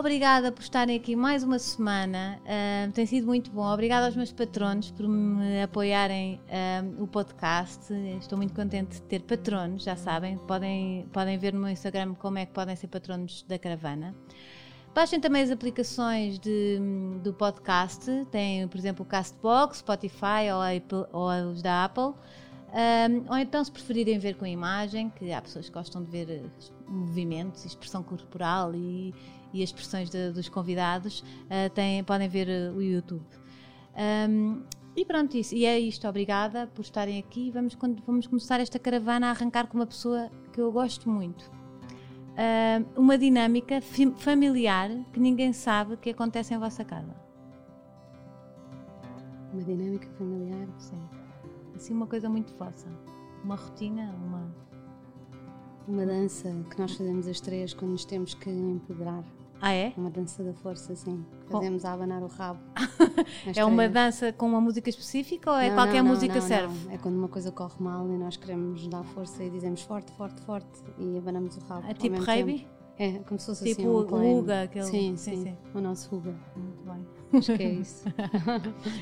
Obrigada por estarem aqui mais uma semana. Uh, tem sido muito bom. Obrigada aos meus patronos por me apoiarem uh, o podcast. Estou muito contente de ter patronos, já sabem. Podem, podem ver no meu Instagram como é que podem ser patronos da caravana. Baixem também as aplicações de, do podcast. Tem, por exemplo, o Castbox, Spotify ou, Apple, ou os da Apple. Um, ou então, se preferirem ver com imagem, que há pessoas que gostam de ver movimentos, expressão corporal e, e as expressões de, dos convidados, uh, têm, podem ver uh, o YouTube. Um, e pronto, isso. E é isto. Obrigada por estarem aqui. Vamos, vamos começar esta caravana a arrancar com uma pessoa que eu gosto muito. Uh, uma dinâmica familiar que ninguém sabe que acontece em vossa casa. Uma dinâmica familiar? Sim. Assim, uma coisa muito vossa. Uma rotina, uma. Uma dança que nós fazemos as três quando nos temos que empoderar. Ah, é? Uma dança da força, sim. Fazemos a abanar o rabo. é uma dança com uma música específica ou é não, qualquer não, música não, serve? É quando uma coisa corre mal e nós queremos dar força e dizemos forte, forte, forte e abanamos o rabo. É tipo Reiby? É, como se fosse tipo assim um o Ruga, aquele... Sim, sim, sim, O nosso Ruga. Muito bem. Acho que é isso.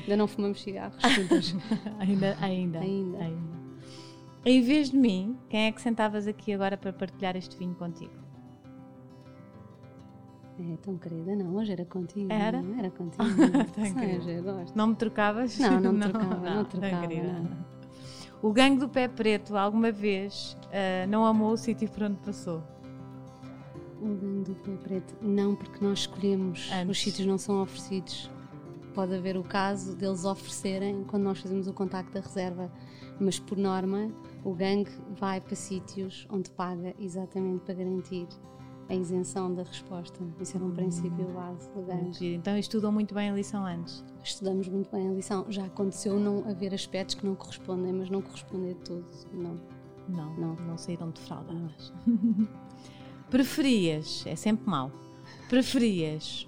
ainda não fumamos cigarros ainda, ainda, ainda. Ainda. Em vez de mim, quem é que sentavas aqui agora para partilhar este vinho contigo? É tão querida, não, hoje era contigo. Era? Não, era contigo. Gosto. Não me trocavas? Não, não me trocava, não, não trocava. Não. O gangue do pé preto alguma vez uh, não amou o sítio por onde passou? O gangue do pé preto, não, porque nós escolhemos, Antes. os sítios não são oferecidos. Pode haver o caso deles oferecerem quando nós fazemos o contacto da reserva, mas por norma o gangue vai para sítios onde paga exatamente para garantir a isenção da resposta. Isso era um princípio base do. Então estudam muito bem a lição antes? Estudamos muito bem a lição. Já aconteceu não haver aspectos que não correspondem, mas não corresponder de tudo, não. Não, não, não saíram defraudadas. Preferias, é sempre mau, preferias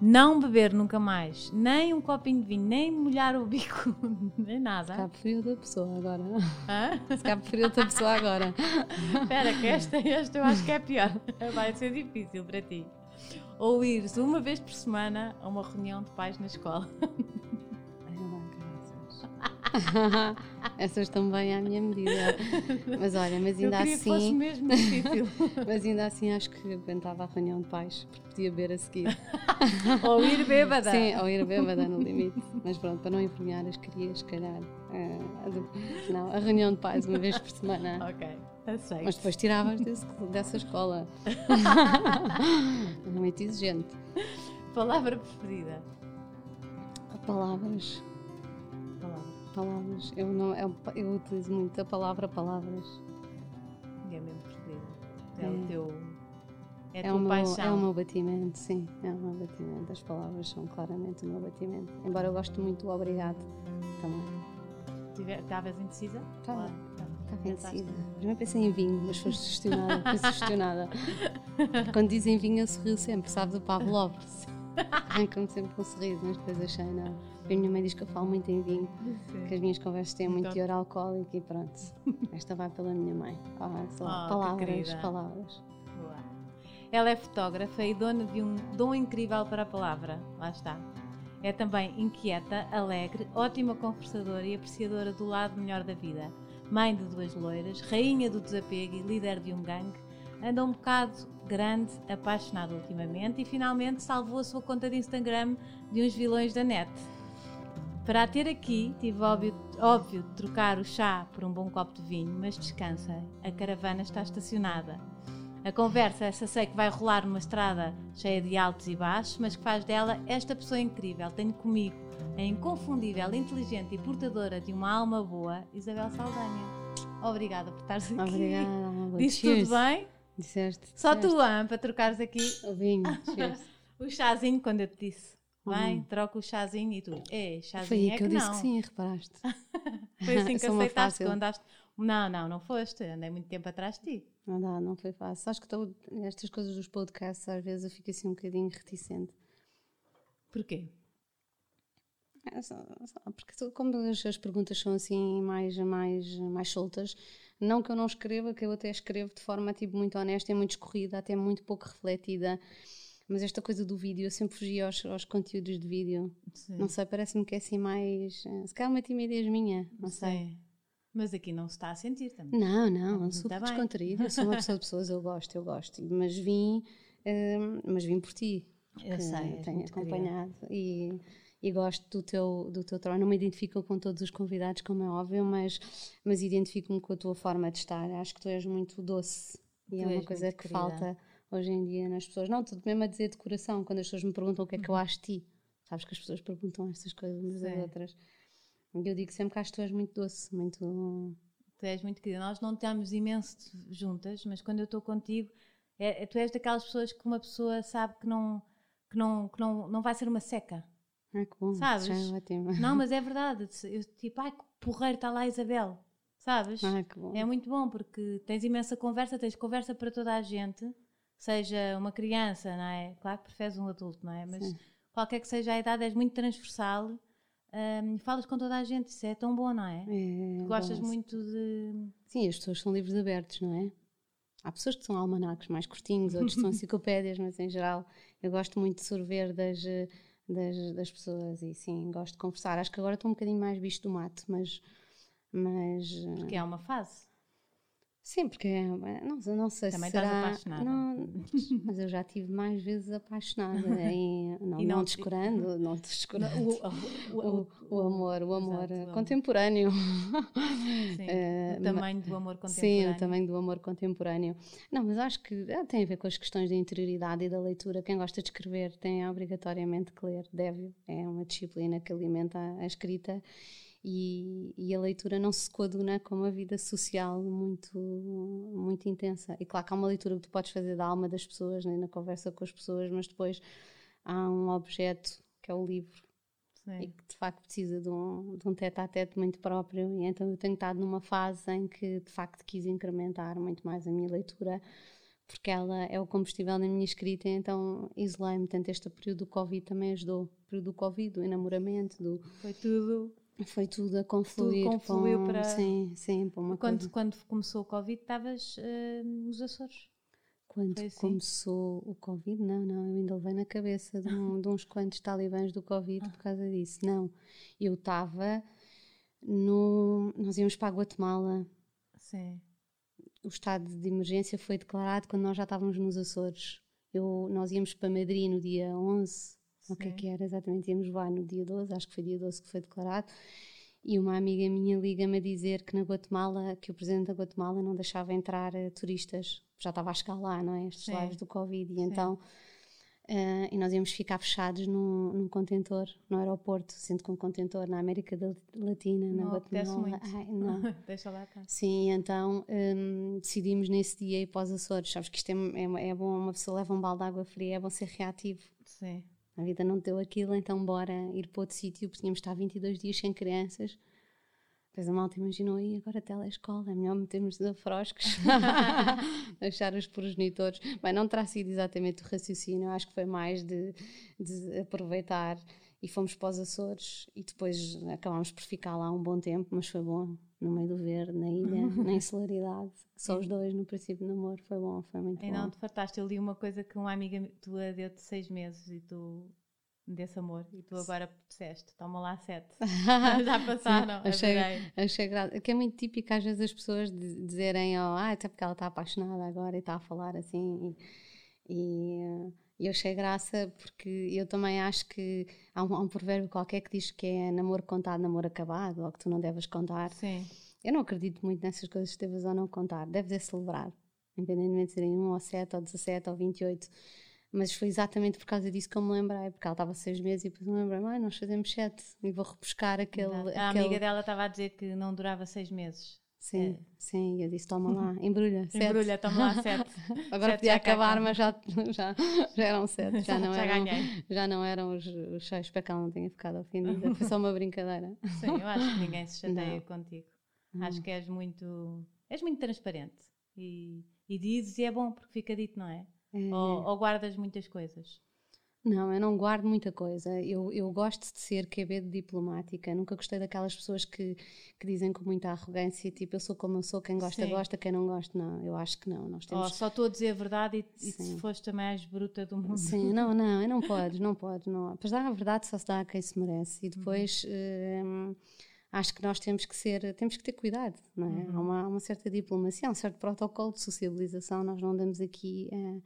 não beber nunca mais, nem um copinho de vinho, nem molhar o bico, nem nada. Se calhar preferi outra pessoa agora. Hã? Se calhar preferi outra pessoa agora. Espera, que esta, esta eu acho que é pior. Vai ser difícil para ti. Ou ires uma vez por semana a uma reunião de pais na escola. Essas estão bem à minha medida. Mas olha, mas ainda Eu assim. Que fosse mesmo difícil. mas ainda assim acho que aguentava a reunião de pais, porque podia beber a seguir. ou ir bêbada. Sim, ou ir bêbada no limite. Mas pronto, para não envergonhar as crias, se calhar. Uh, não, a reunião de pais uma vez por semana. Ok. Aceito. Mas depois tiravas desse, dessa escola. muito exigente. Palavra preferida? Palavras palavras. Eu, não, eu, eu utilizo muito a palavra palavras. E é mesmo preferida. É, é, o teu. É, é, o meu, é o meu batimento, sim. É o meu batimento. As palavras são claramente o meu batimento. Embora eu goste muito do obrigado também. Estavas indecisa? Estava. Estava indecisa. Primeiro pensei em vinho, mas foste sugestionada. Fui sugestionada. Quando dizem vinho, eu sorrio sempre, sabes? O Pavlov. Arranca-me sempre com um sorriso, mas depois achei, não. A minha mãe diz que eu falo muito em vinho, Sim. que as minhas conversas têm muito então. teor alcoólico e pronto. Esta vai pela minha mãe. Ah, só oh, palavras, palavras. Boa. Ela é fotógrafa e dona de um dom incrível para a palavra. Lá está. É também inquieta, alegre, ótima conversadora e apreciadora do lado melhor da vida. Mãe de duas loiras, rainha do desapego e líder de um gangue, anda um bocado grande, apaixonado ultimamente e finalmente salvou a sua conta de Instagram de uns vilões da net. Para a ter aqui, tive óbvio, óbvio de trocar o chá por um bom copo de vinho, mas descansa, a caravana está estacionada. A conversa, essa sei que vai rolar numa estrada cheia de altos e baixos, mas que faz dela esta pessoa incrível. Tenho comigo a inconfundível, inteligente e portadora de uma alma boa, Isabel Saldanha. Obrigada por estares aqui. Obrigada. Disse tudo bem? Disseste. Só tu, Ana, para trocares aqui. O vinho. o chazinho, quando eu te disse. Bem, hum. troca o chazinho e tu. É, chazinho Foi aí é que, eu que disse não. que sim, reparaste. foi assim que aceitaste que andaste. Não, não, não foste. Andei muito tempo atrás de ti. Não dá, não foi fácil. Acho que tô, estas coisas dos podcasts, às vezes eu fico assim um bocadinho reticente. Porquê? É só, só, porque como as, as, perguntas são assim mais, mais, mais soltas, não que eu não escreva, que eu até escrevo de forma tipo, muito honesta e muito escorrida, até muito pouco refletida. Mas esta coisa do vídeo, eu sempre fugi aos, aos conteúdos de vídeo. Sim. Não sei, parece-me que é assim mais. Eh, se calhar uma timidez minha, não Sim. sei. Mas aqui não se está a sentir também. Não, não, eu sou descontraída, eu sou uma pessoa de pessoas, eu gosto, eu gosto. Mas vim, uh, mas vim por ti. Eu sei, tenho acompanhado e, e gosto do teu, do teu trabalho. Não me identifico com todos os convidados, como é óbvio, mas, mas identifico-me com a tua forma de estar. Acho que tu és muito doce e tu é uma coisa que querida. falta hoje em dia nas pessoas. Não, tudo mesmo a dizer de coração, quando as pessoas me perguntam o que é que eu uhum. acho de ti. Sabes que as pessoas perguntam estas coisas umas às outras. Eu digo sempre que acho que tu és muito doce, muito. Tu és muito querida. Nós não estamos imenso juntas, mas quando eu estou contigo, é, é, tu és daquelas pessoas que uma pessoa sabe que não, que não, que não, não vai ser uma seca. Ah, que bom. Sabes? Já é ótimo. Não, mas é verdade. Eu, tipo, ai, que porreiro está lá a Isabel. Sabes? Ah, que bom. É muito bom porque tens imensa conversa, tens conversa para toda a gente, seja uma criança, não é? Claro que preferes um adulto, não é? Mas Sim. qualquer que seja a idade, és muito transversal um, falas com toda a gente, isso é tão bom, não é? é gostas bom. muito de. Sim, as pessoas são livros abertos, não é? Há pessoas que são almanacs mais curtinhos, outros são enciclopédias, mas em geral eu gosto muito de sorver das, das, das, pessoas e sim, gosto de conversar. Acho que agora estou um bocadinho mais bicho do mato, mas. mas Porque é uma fase. Sim, porque é, não, não sei Também se será, apaixonada. Não, mas eu já tive mais vezes apaixonada em, não, e não, não descurando, não descurando. O, o, o, o, amor, o amor Exato, contemporâneo. Sim, uh, o tamanho do amor contemporâneo. Sim, o tamanho do amor contemporâneo. Não, mas acho que ah, tem a ver com as questões da interioridade e da leitura. Quem gosta de escrever tem obrigatoriamente que ler, deve. É uma disciplina que alimenta a escrita e, e, a leitura não se coaduna com uma vida social muito, muito intensa. E claro que há uma leitura que tu podes fazer da alma das pessoas, né, na conversa com as pessoas, mas depois há um objeto que é o livro Sim. e que de facto precisa de um, de um tete a tete muito próprio. E então eu tenho estado numa fase em que de facto quis incrementar muito mais a minha leitura porque ela é o combustível na minha escrita, então isolei-me. Portanto, este período do Covid também ajudou. O período do Covid, do enamoramento, do. Foi tudo foi tudo a confluir. Tudo confluiu com, para. Sim, sim, para uma quando, coisa. Quando começou o Covid, estavas uh, nos Açores? Quando assim? começou o Covid, não, não, eu ainda levei na cabeça de, um, de uns quantos talibãs do Covid ah. por causa disso. Não, eu estava no. Nós íamos para a Guatemala. Sim. O estado de emergência foi declarado quando nós já estávamos nos Açores. Eu, nós íamos para Madrid no dia 11 o que é que era exatamente, íamos voar no dia 12, acho que foi dia 12 que foi declarado, e uma amiga minha liga-me a dizer que na Guatemala, que o presidente da Guatemala não deixava entrar uh, turistas, já estava a chegar lá, não é? Estes lives do Covid, e Sim. então... Uh, e nós íamos ficar fechados num, num contentor no aeroporto, sendo com um contentor na América Latina, na não Guatemala. Muito. Ai, não. Deixa lá cá. Sim, então um, decidimos nesse dia ir para os Açores. Sabes que isto é, é, é, bom, uma pessoa leva um balde de água fria, é bom ser reativo. Sim a vida não deu aquilo, então bora ir para outro sítio, porque tínhamos estar 22 dias sem crianças. Depois a malta imaginou, e agora telescola, é melhor metermos afroscos, deixar os progenitores. Bem, não terá sido exatamente o raciocínio, acho que foi mais de, de aproveitar e fomos para os Açores e depois acabámos por ficar lá um bom tempo, mas foi bom, no meio do verde, na ilha, na insularidade, só os dois no princípio do namoro, foi bom, foi muito e bom. E não te fartaste, eu li uma coisa que uma amiga tua deu-te seis meses e tu desse amor e tu agora disseste, toma lá sete. Já passaram, achei, achei graça, que é muito típico às vezes as pessoas dizerem, oh, ah, até porque ela está apaixonada agora e está a falar assim e, e e eu achei graça porque eu também acho que há um, há um, provérbio qualquer que diz que é namoro contado, namoro acabado, ou que tu não deves contar. Sim. Eu não acredito muito nessas coisas que deves ou não contar. Deve ser celebrado, independentemente de serem 1 ou 7 ou 17 ou 28. Mas foi exatamente por causa disso que eu me lembrei, porque ela estava seis meses e depois me lembrei, ah, nós fazemos sete e vou repescar aquele. A aquele... amiga dela estava a dizer que não durava seis meses. Sim, é. sim, eu disse: toma lá, embrulha. Sete. Embrulha, toma lá, sete. Agora sete podia acabar, mas já, já, já eram sete. Já não, já eram, já não eram os, os seis para ela não tenha ficado ofendida. Foi só uma brincadeira. Sim, eu acho que ninguém se chateia não. contigo. Hum. Acho que és muito, és muito transparente e, e dizes e é bom porque fica dito, não é? é. Ou, ou guardas muitas coisas. Não, eu não guardo muita coisa. Eu, eu gosto de ser de diplomática. Nunca gostei daquelas pessoas que, que dizem com muita arrogância, tipo, eu sou como eu sou, quem gosta, Sim. gosta, quem não gosta, não. Eu acho que não. Nós temos... Oh, só estou a dizer a verdade e, e se foste a mais bruta do mundo. Sim, não, não, não podes, não podes. Não. Apesar da verdade só se dá a quem se merece. E depois... Uhum. Hum, acho que nós temos que ser, temos que ter cuidado, não é? Uhum. Há, uma, uma, certa diplomacia, um certo protocolo de sociabilização, nós não andamos aqui uh,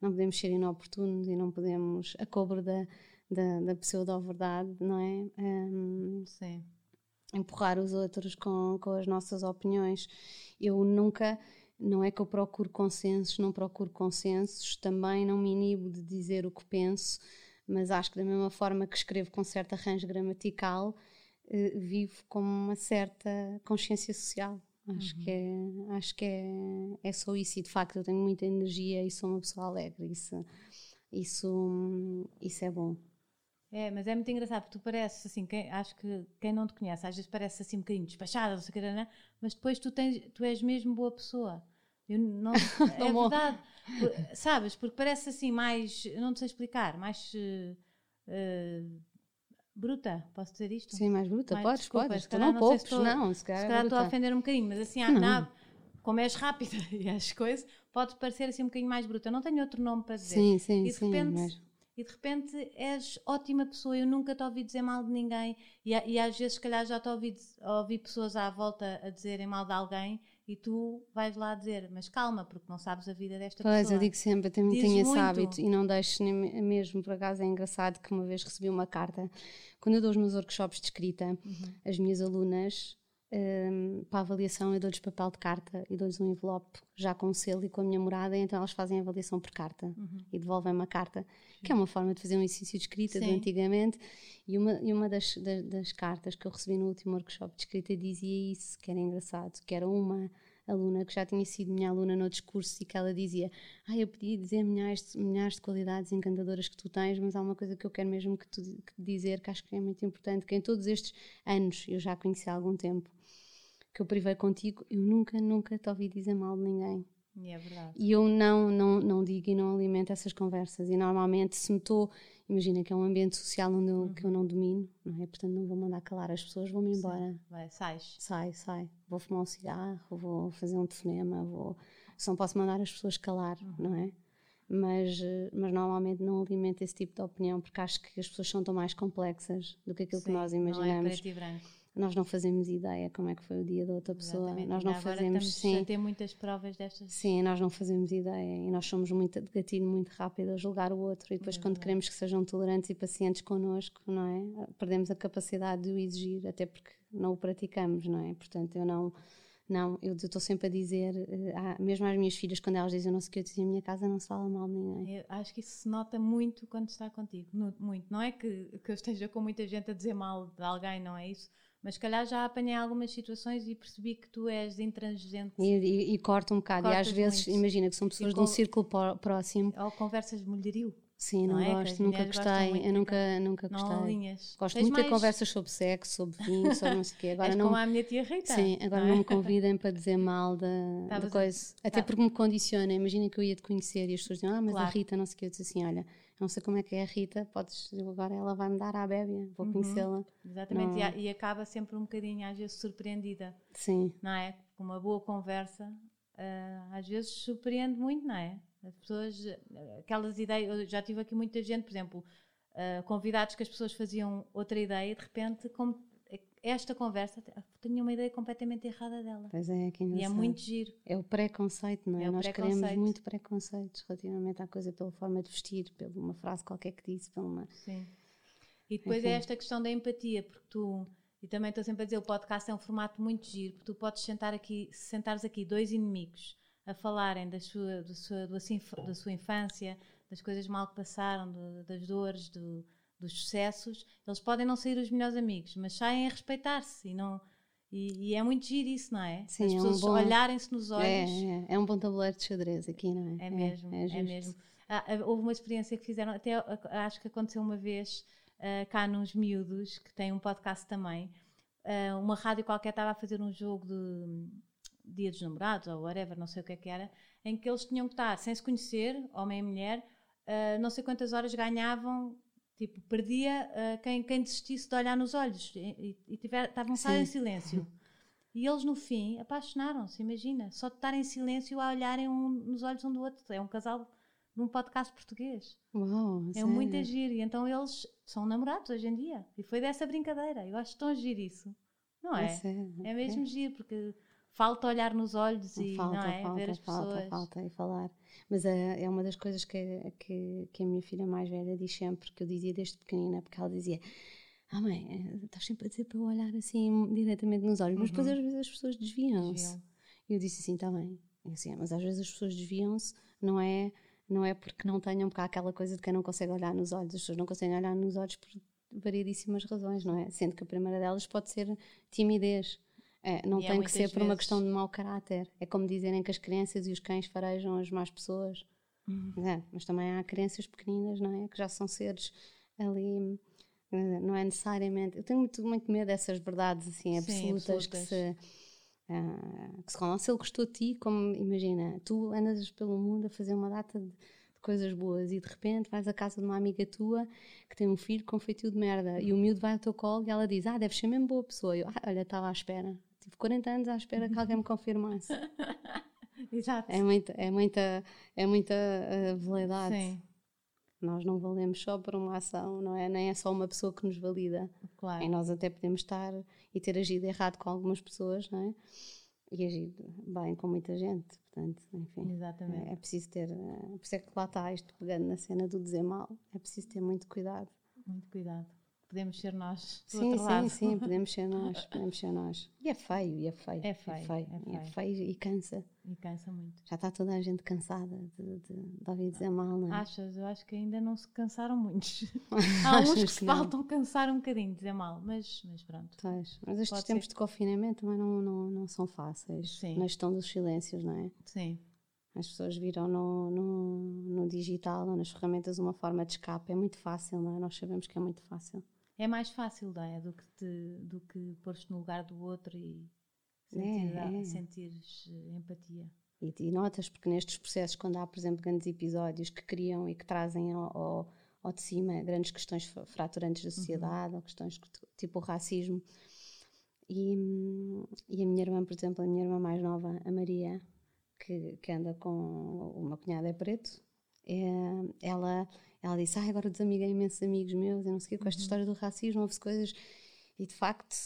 não podemos ser inoportunos e não podemos a cobro da, da, da pseudo-verdade, não é? Um, Sim. Empurrar os outros com, com as nossas opiniões. Eu nunca, não é que eu procuro consensos, não procuro consensos, também não me inibo de dizer o que penso, mas acho que da mesma forma que escrevo com certo arranjo gramatical, eh, vivo com uma certa consciência social. Acho uhum. que, é, acho que é, é só isso. E de facto eu tenho muita energia e sou uma pessoa alegre. Isso, isso, isso é bom. É, mas é muito engraçado porque tu pareces assim, quem, acho que quem não te conhece às vezes parece assim um bocadinho despachada, não sei o que, né? mas depois tu, tens, tu és mesmo boa pessoa. Eu não, é verdade, sabes? Porque parece assim mais, não te sei explicar, mais uh, bruta, posso dizer isto? Sim, mais bruta, mais, podes, desculpa, podes. não, não poucos, estou, não, se calhar, se calhar estou a ofender um bocadinho, mas assim, não. como és rápida e as coisas, pode parecer assim um bocadinho mais bruta. Não tenho outro nome para dizer. Sim, sim, e de sim. Repente, mas... E de repente és ótima pessoa, eu nunca te ouvi dizer mal de ninguém e, e às vezes se calhar já te ouvi, ouvi pessoas à volta a dizerem mal de alguém e tu vais lá dizer, mas calma, porque não sabes a vida desta pois, pessoa. Pois, eu digo sempre, eu tenho, tenho esse hábito e não deixo nem mesmo, por acaso é engraçado que uma vez recebi uma carta, quando eu dou os meus workshops de escrita, uhum. as minhas alunas, um, para a avaliação eu dou-lhes papel de carta e dou-lhes um envelope já com o selo e com a minha morada, e então elas fazem a avaliação por carta uhum. e devolvem uma carta, que é uma forma de fazer um exercício de escrita Sim. de antigamente, e uma, e uma das, das, das, cartas que eu recebi no último workshop de escrita dizia isso, que era engraçado, que era uma aluna que já tinha sido minha aluna no discurso e que ela dizia ah, eu podia dizer milhares, milhares de qualidades encantadoras que tu tens, mas há uma coisa que eu quero mesmo que tu que dizer, que acho que é muito importante, que em todos estes anos, eu já conheci há algum tempo, que eu privei contigo, eu nunca, nunca te ouvi dizer mal de ninguém. E é verdade. E eu não, não, não digo e não alimento essas conversas. E normalmente, se me estou imagina que é um ambiente social onde eu, uhum. que eu não domino, não é? Portanto, não vou mandar calar as pessoas, vou-me embora. Sim. Vai, sais. Sai, sai. Vou fumar um cigarro, vou fazer um telefonema, vou... só posso mandar as pessoas calar, uhum. não é? Mas, mas normalmente não alimento esse tipo de opinião porque acho que as pessoas são tão mais complexas do que aquilo Sim, que nós imaginamos. Não é preto e branco nós não fazemos ideia como é que foi o dia da outra pessoa. Exatamente. Nós não agora fazemos. Sim, ter muitas provas destas. Sim, nós não fazemos ideia e nós somos muito de gatilho muito rápido a julgar o outro e depois quando queremos que sejam tolerantes e pacientes connosco, não é? Perdemos a capacidade de o exigir, até porque não o praticamos, não é? Portanto, eu não. Não, eu estou sempre a dizer, uh, mesmo às minhas filhas, quando elas dizem não sei o que, eu dizia, a minha casa não se fala mal de ninguém. Eu acho que isso se nota muito quando está contigo, muito. Não é que, que eu esteja com muita gente a dizer mal de alguém, não é isso? Mas se calhar já apanhei algumas situações e percebi que tu és intransigente. E, e, e corta um bocado. Cortas e às vezes, muito. imagina que são pessoas com, de um círculo próximo. Ou conversas de mulherio. Sim, não, não é? gosto, nunca gostei. Eu nunca, nunca gostei. Não alinhas. Gosto Tens muito mais... de conversas sobre sexo, sobre vinho, sobre não sei o quê. Agora és não, como a minha tia Rita. Sim, agora não, é? não me convidem para dizer mal da, da coisa. Até tá. porque me condiciona. Imagina que eu ia te conhecer e as pessoas diziam, ah, mas claro. a Rita, não sei o quê. Eu disse assim, olha, não sei como é que é a Rita, podes, agora ela vai me dar à bébia, vou uhum, conhecê-la. Exatamente, não... e, e, acaba sempre um bocadinho, às vezes, surpreendida. Sim. Não é? Com uma boa conversa, uh, às vezes surpreende muito, não é? As pessoas, aquelas ideias, eu já tive aqui muita gente, por exemplo, uh, convidados que as pessoas faziam outra ideia e de repente, como esta conversa, tenho uma ideia completamente errada dela. Pois é, que E é muito giro. É o preconceito, não é? é Nós queremos muito preconceitos relativamente à coisa pela forma de vestir, pela uma frase qualquer que disse, pela uma... Sim. E depois é Enfim. é esta questão da empatia, porque tu, e também estou sempre a dizer, o podcast é um formato muito giro, porque tu podes sentar aqui, se sentares aqui dois inimigos a falarem da sua, da sua, da sua infância, das coisas mal que passaram, do, das dores, do, dos sucessos, eles podem não ser os melhores amigos, mas saem a respeitar-se e não E, e, é muito giro isso, não é? Sim, As é pessoas um bom, olharem-se nos olhos. É, é, é, um bom tabuleiro de xadrez aqui, não é? É mesmo, é, é mesmo. Ah, ah, houve uma experiência que fizeram, até acho que aconteceu uma vez uh, cá nos Miúdos, que tem um podcast também. Uh, uma rádio qualquer estava a fazer um jogo de Dia dos Namorados ou whatever, não sei o que é que era, em que eles tinham que estar sem se conhecer, homem e mulher, uh, não sei quantas horas ganhavam Tipo, perdia uh, quem, quem desistisse de olhar nos olhos e, e, tiver, estavam só em silêncio. E eles, no fim, apaixonaram-se, imagina. Só de estar em silêncio a olharem um, nos olhos um do outro. É um casal num podcast português. Uau, é sério? muito agir. E então eles são namorados hoje em dia. E foi dessa brincadeira. Eu acho tão giro isso. Não é? É, é mesmo giro, porque falta olhar nos olhos e falta, é? falta, ver as falta, pessoas. Falta e falar. Mas é, é uma das coisas que, que, que, a minha filha mais velha diz sempre, que eu dizia desde pequenina, porque ela dizia: Ah, mãe, eh, estás sempre a dizer para eu olhar assim diretamente nos olhos, mas depois uhum. às vezes as pessoas desviam-se. Desviam. E eu disse assim: Está bem. Assim, mas às vezes as pessoas desviam-se, não é, não é porque não tenham, porque há aquela coisa de quem não consegue olhar nos olhos. As pessoas não conseguem olhar nos olhos por variedíssimas razões, não é? Sendo que a primeira delas pode ser timidez é, não e tem que ser por uma questão de mau caráter. É como dizerem que as crianças e os cães farejam as más pessoas. Uhum. É, mas também há crianças pequeninas, não é? Que já são seres ali. Não é necessariamente. Eu tenho muito, muito medo dessas verdades assim, absolutas, Sim, absolutas. que se. Uh, que se rolam. Se ele gostou de ti, como imagina, tu andas pelo mundo a fazer uma data de, coisas boas e de repente vais à casa de uma amiga tua que tem um filho com feitio de merda e o miúdo vai ao teu colo e ela diz: Ah, deves ser mesmo boa pessoa. Eu, ah, olha, estava à espera. Tive 40 anos à espera que alguém me confirmasse. Exato. É muita, é muita, é muita uh, veleidade. Sim. Nós não valemos só por uma ação, não é? Nem é só uma pessoa que nos valida. Claro. E nós até podemos estar e ter agido errado com algumas pessoas, não é? E agido bem com muita gente. Portanto, enfim. Exatamente. É, é preciso ter. É, por isso é que lá está isto pegando na cena do dizer mal. É preciso ter muito cuidado. Muito cuidado podemos ser nós sim, sim, lado. Sim, podemos ser nós, podemos ser nós. E é feio, e é feio. É feio, é feio, é feio. É feio e cansa. E cansa muito. Já está toda a gente cansada de, de, de ouvir dizer mal, não é? Achas? Eu acho que ainda não se cansaram muitos. Há uns que, que faltam cansar um bocadinho, dizer mal, mas, mas pronto. Pois, mas estes Pode tempos ser. de confinamento também não, não, não são fáceis. Sim. Na gestão dos silêncios, não é? Sim. As pessoas viram no, no, no digital ou nas ferramentas uma forma de escape. É muito fácil, não é? Nós sabemos que é muito fácil é mais fácil, não é? Do que, te, do que pôr-te no lugar do outro e sentir, é, é. sentires eh, empatia. E, e, notas, porque nestes processos, quando há, por exemplo, grandes episódios que criam e que trazem ao, ao, ao de cima grandes questões fraturantes da sociedade, uhum. ou questões tipo o racismo, e, e, a minha irmã, por exemplo, a minha irmã mais nova, a Maria, que, que anda com o meu cunhado é preto, é, ela ela disse, ah, agora desamiguei imensos amigos meus e não sei o quê, com esta uhum. história do racismo, houve-se coisas, e de facto,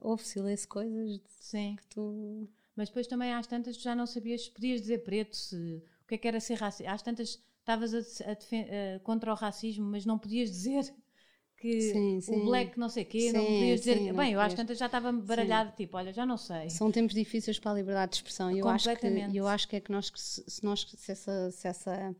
houve-se lê-se coisas Sim. que tu... Mas depois também às tantas tu já não sabias, podias dizer preto, se, o que é que era ser racista, às tantas estavas a, a, a, contra o racismo, mas não podias dizer que sim, sim. o black não sei o quê, sim, não podias dizer. Sim, bem, eu acho que tantas já estava baralhado, tipo, olha, já não sei. São tempos difíceis para a liberdade de expressão. Eu acho que eu acho que é que nós se nós se essa, se essa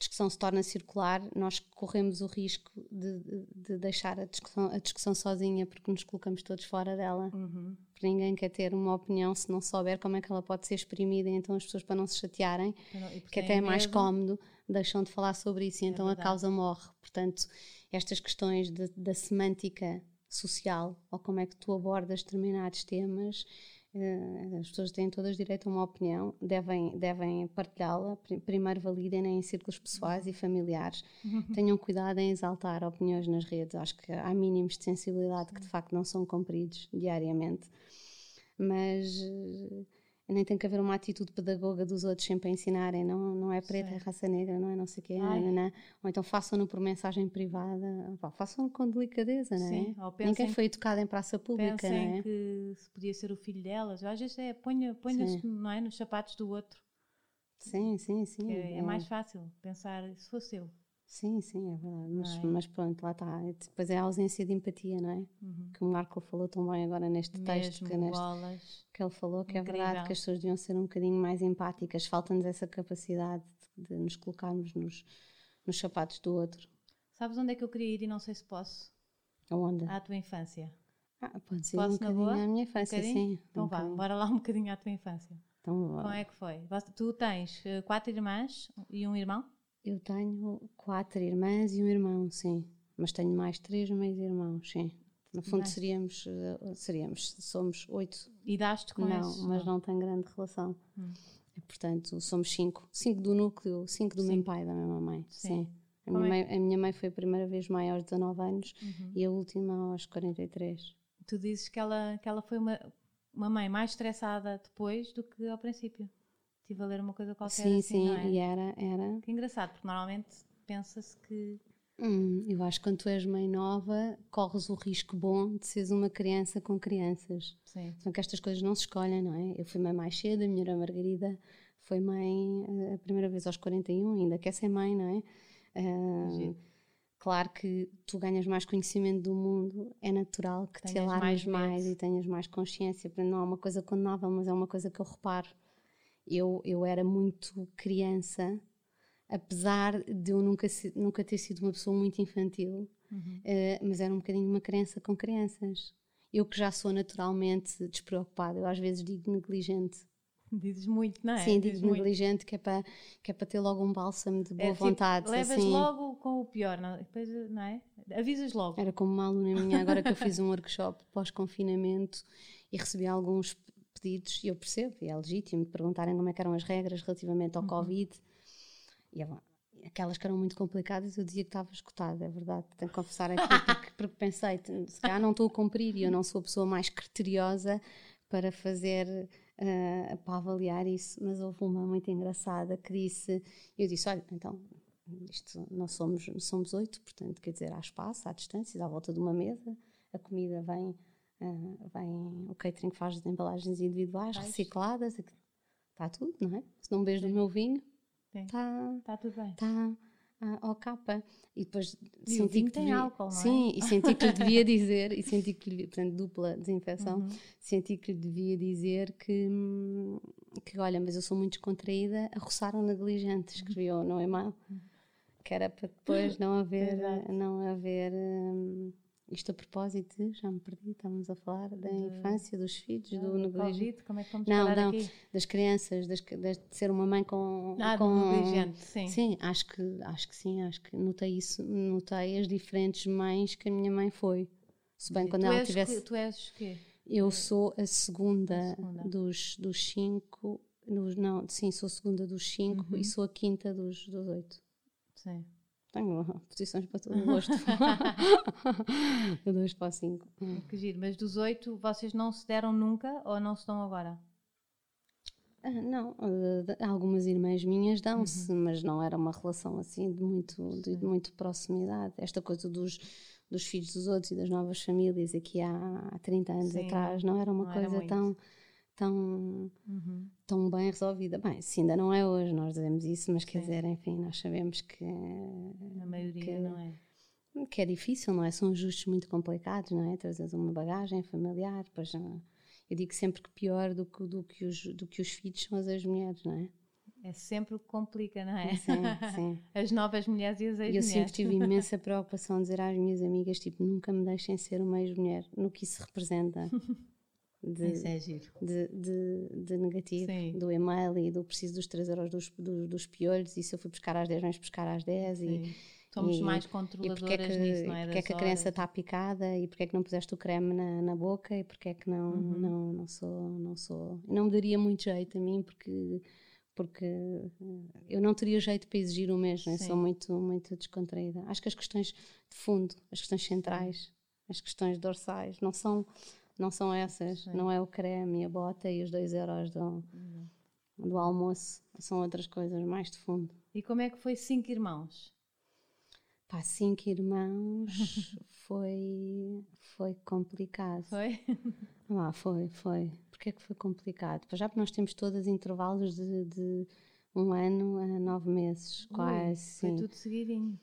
discussão se torna circular, nós corremos o risco de, de, de deixar a discussão, a discussão, sozinha porque nos colocamos todos fora dela. Uhum. Porque ninguém quer ter uma opinião se não souber como é que ela pode ser exprimida, então as pessoas, para não se chatearem, que até é mais cómodo, deixam de falar sobre isso e é então verdade. a causa morre. Portanto, estas questões de, da semântica social ou como é que tu abordas determinados temas as pessoas têm todas direito a uma opinião, devem, devem partilhá-la, primeiro validem em círculos pessoais e familiares. Tenham cuidado em exaltar opiniões nas redes. Acho que há mínimos de sensibilidade que de facto não são cumpridos diariamente. Mas uh, nem tem que haver uma atitude pedagoga dos outros sempre a ensinarem, não, não é preta, Sim. é raça negra, não é não sei o quê, não, não, não. ou então façam-no por mensagem privada, façam-no com delicadeza, não é? Sim, Ninguém foi educado em praça pública, não é? que se podia ser o filho delas, às vezes é ponha, ponha não é, nos sapatos do outro. Sim, sim, sim. É, é, mais fácil pensar se fosse eu. Sim, sim, é verdade. Mas, é? mas pronto, lá está. Depois é a ausência de empatia, não é? Uhum. Que o Marco falou tão bem agora neste Mesmo texto. Que, neste, que ele falou que Incrível. é verdade que as pessoas deviam ser um bocadinho mais empáticas. Falta-nos essa capacidade de, de nos colocarmos nos, nos sapatos do outro. Sabes onde é que eu queria ir e não sei se posso? Aonde? À tua infância. Ah, pode ser Posso, um bocadinho boa? à minha infância, um sim. Então um vá, bocadinho. bora lá um bocadinho à tua infância. Então, Como é que foi? Tu tens eh, quatro irmãs e um irmão? Eu tenho quatro irmãs e um irmão, sim. Mas tenho mais três meios irmãos, sim. No fundo seríamos, eh, seríamos, somos oito. E daste com Não, esses? mas não tem grande relação. Hum. Portanto, somos cinco. Cinco do núcleo, cinco do sim. meu pai e da minha mãe, sim. sim. A minha, é? mãe, a minha mãe foi a primeira vez mãe aos 19 anos uhum. e a última aos 43 tu dizes que ela, que ela foi uma, uma mãe mais estressada depois do que ao princípio. Estive a ler uma coisa qualquer sim, assim, Sim, é? e era, era. Que engraçado, porque normalmente pensa-se que... Hum, eu acho que quando tu és mãe nova, corres o risco bom de seres uma criança com crianças. Sim. São que estas coisas não se escolhem, não é? Eu fui mãe mais cedo, a minha irmã Margarida foi mãe eh, a primeira vez aos 41, ainda quer ser mãe, não é? Uh, Claro que tu ganhas mais conhecimento do mundo, é natural que tenhas te alarmes mais, mais e tenhas mais consciência. Não é uma coisa condenável, mas é uma coisa que eu reparo. Eu, eu era muito criança, apesar de eu nunca, nunca ter sido uma pessoa muito infantil, uhum. uh, mas era um bocadinho uma criança com crianças. Eu que já sou naturalmente despreocupada, eu às vezes digo negligente. Dizes muito, não é? Sim, digo negligente, que é, para, que é para ter logo um bálsamo de boa é, tipo, vontade. Levas assim. logo com o pior, não, depois, não é? Avisas logo. Era como uma aluna minha, agora que eu fiz um workshop pós-confinamento e recebi alguns pedidos, e eu percebo, e é legítimo, de perguntarem como é eram as regras relativamente ao uhum. Covid. E eu, aquelas que eram muito complicadas, eu dizia que estava escutada, é verdade. Tenho que confessar aqui, porque, porque pensei, se calhar não estou a cumprir e eu não sou a pessoa mais criteriosa para fazer uh, para avaliar isso, mas houve uma muito engraçada que disse, eu disse, olha, então, isto, nós somos, somos oito, portanto, quer dizer, há espaço, há distâncias, à volta de uma mesa, a comida vem, uh, vem o catering faz as embalagens individuais, recicladas, está tudo, não é? Se não beijo do meu vinho, está tá tudo bem. Tá, ao capa. E depois e senti que tem devia, álcool, não sim, é? e senti que lhe devia dizer, e senti que lhe, portanto, dupla desinfecção, uhum. senti que lhe devia dizer que, que, olha, mas eu sou muito descontraída, a roçar um negligente, escreveu no e-mail, que era para depois não haver, não haver hum, isto a propósito de, já me perdi, estávamos a falar da de... infância, dos filhos, não, do negligente. como é que vamos não, não, aqui? das crianças, das, de ser uma mãe com... Ah, com negligente, sim. Sim, acho que, acho que sim, acho que notei isso, notei as diferentes mães que a minha mãe foi. Se bem sim, quando ela tivesse... Que, tu és o quê? Eu sou a segunda, a segunda. Dos, dos cinco, dos, não, sim, sou a segunda dos cinco uhum. e sou a quinta dos, dos oito. Sim. Tenho posições para todo o gosto. dois para cinco. Que giro. Mas dos oito, vocês não se deram nunca ou não se dão agora? Ah, não, uh, algumas irmãs minhas dão-se, uhum. mas não era uma relação assim de muito, de, de muito proximidade. Esta coisa dos, dos filhos dos outros e das novas famílias aqui há, há 30 anos Sim, atrás não era uma não coisa era tão tão, uhum. tão bem resolvida. Bem, se ainda não é hoje, nós dizemos isso, mas Sim. quer dizer, enfim, nós sabemos que. A maioria que, não é. Que é difícil, não é? São ajustes muito complicados, não é? Trazes uma bagagem familiar, pois eu digo sempre que pior do que, do que, os, do que os filhos são as, as mulheres, não é? É sempre o que complica, não é? Sim, sim. As novas mulheres e as ex-mulheres. Eu sempre tive imensa preocupação de dizer às minhas amigas, tipo, nunca me deixem ser uma ex-mulher, no que isso representa. de, é de, de, de, negativo, Sim. do e-mail e do preciso dos 3 euros dos, dos, dos piolhos, e se eu fui buscar às 10, vamos buscar às 10 Sim. e Somos e, mais controladoras e é que, nisso, não é? Porque é que a criança está picada e porque é que não puseste o creme na, na boca e porque é que não, uhum. não, não sou, não sou. Não me daria muito jeito a mim porque porque eu não teria jeito para exigir o mesmo, eu sou muito, muito descontraída. Acho que as questões de fundo, as questões centrais, as questões dorsais, não são não são essas, Sim. não é o creme, a bota e os dois euros do, do almoço, são outras coisas mais de fundo. E como é que foi cinco irmãos? Pá, cinco irmãos foi, foi complicado. Foi? Ah, foi, foi. Porquê é que foi complicado? Pois já porque nós temos todos intervalos de, de um ano a nove meses, Ui, quase. Foi sim. tudo seguidinho.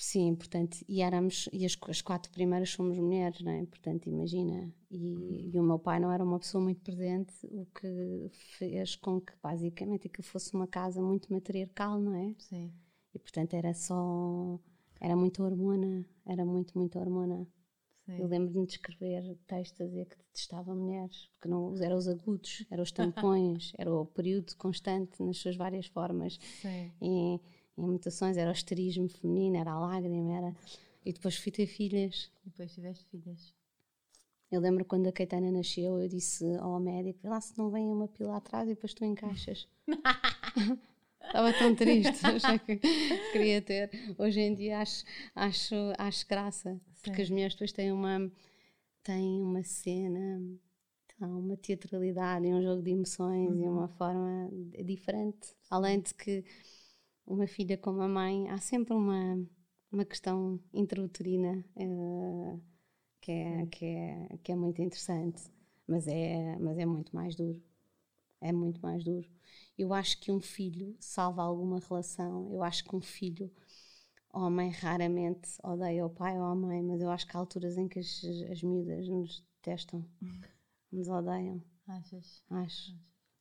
Sim, portanto, e éramos, e as, as, quatro primeiras somos mulheres, não é? Portanto, imagina. E, e, o meu pai não era uma pessoa muito presente, o que fez com que, basicamente, aquilo fosse uma casa muito matriarcal, não é? Sim. E, portanto, era só. Era muito hormona, era muito, muito hormona. Sim. Eu lembro-me de escrever textos a dizer que detestava mulheres, porque não eram os agudos, eram os tampões, era o período constante nas suas várias formas. Sim. E, em mutações, era o esterismo feminino, era a lágrima, era. E depois fui ter filhas. Depois tiveste filhas. Eu lembro quando a Caetana nasceu, eu disse ao médico: lá se não vem uma pila atrás e depois tu encaixas. Estava tão triste, achei que queria ter. Hoje em dia acho, acho, acho graça, porque Sim. as mulheres depois têm uma, têm uma cena, uma teatralidade e um jogo de emoções uhum. e uma forma diferente. Além de que uma filha como a mãe, há sempre uma, uma questão intrauterina uh, que, é, que, é, que é muito interessante, mas é, mas é muito mais duro. É muito mais duro. Eu acho que um filho salva alguma relação. Eu acho que um filho, homem, raramente odeia o pai ou a mãe, mas eu acho que há alturas em que as, as miúdas nos detestam, nos odeiam. Achas? Acho.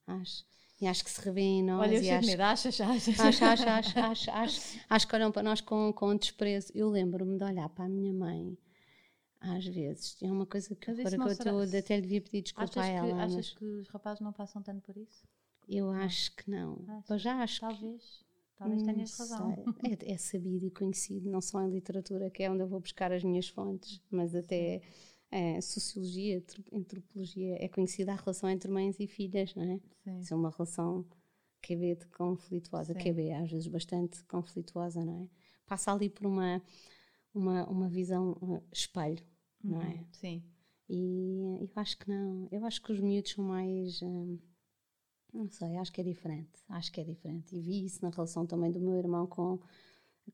Acho. E acho que se revêem em nós. Olha, eu e acho, medo, achas, achas. Acho, acho, acho, acho, acho, acho que olham para nós com, com desprezo. Eu lembro-me de olhar para a minha mãe às vezes. É uma coisa que, agora que eu, eu até lhe devia pedir desculpa achas a ela. Que, achas mas... que os rapazes não passam tanto por isso? Eu acho que não. Pois já acho. Talvez. Talvez tenhas razão. É, é, sabido e conhecido, não só em literatura, que é onde eu vou buscar as minhas fontes, mas até é, sociologia, antropologia, é conhecida a relação entre mães e filhas, não é? Sim. Isso é uma relação que é de conflituosa, Sim. que é às vezes bastante conflituosa, não é? Passa ali por uma, uma, uma visão uh, espelho, uhum. não é? Sim. E eu acho que não. Eu acho que os miúdos são mais. Um, não sei, acho que é diferente. Acho que é diferente. E vi isso na relação também do meu irmão com,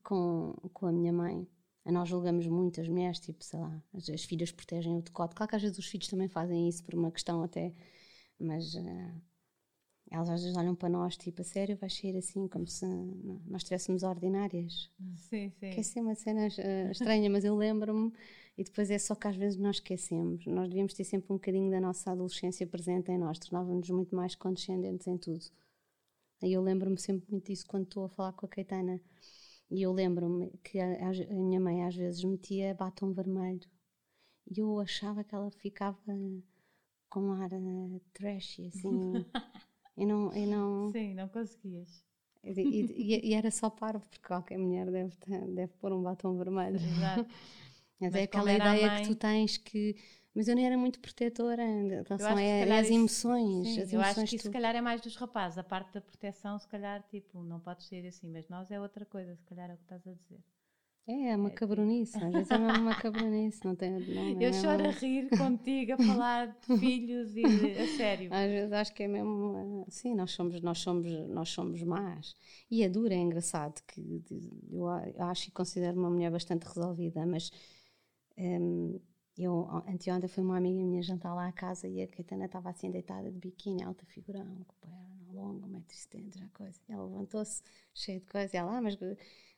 com, com a minha mãe. Nós julgamos muito as mulheres, tipo, sei lá, as, as filhas protegem o decote. Claro que às vezes os filhos também fazem isso por uma questão até, mas uh, elas às vezes olham para nós, tipo, a sério, vai sair assim, como se nós estivéssemos ordinárias. Sim, sim. Que é assim uma cena uh, estranha, mas eu lembro-me e depois é só que às vezes nós esquecemos. Nós devíamos ter sempre um bocadinho da nossa adolescência presente em nós, tornávamos-nos muito mais condescendentes em tudo. E eu lembro-me sempre muito disso quando estou a falar com a Caetana. E eu lembro-me que a, a, minha mãe às vezes metia batom vermelho e eu achava que ela ficava com ar uh, trashy, assim. e não, e não... Sim, não conseguias. E, e, e, era só parvo, porque qualquer mulher deve, deve pôr um batom vermelho. Exato. Mas, é aquela ideia mãe... que tu tens que. Mas eu não era muito protetora em relação às emoções. Sim, as eu emoções acho que isso se calhar é mais dos rapazes. A parte da proteção, se calhar, tipo, não podes ser assim, mas nós é outra coisa, se calhar é o que estás a dizer. É, é uma é, cabronice, às vezes é uma cabronice, não tem. Não, eu é choro uma... a rir contigo, a falar de filhos e de, a sério. Às vezes acho que é mesmo. Sim, nós somos, nós somos, nós somos más. E é dura, é engraçado, que eu acho e considero uma mulher bastante resolvida, mas um, eu, anteontem foi uma amiga minha jantar lá à casa e a Caetana estava assim deitada de biquíni, alta figurão, com perna longa, 1,70m, já coisa. E ela levantou-se cheia de coisa e ela, ah, mas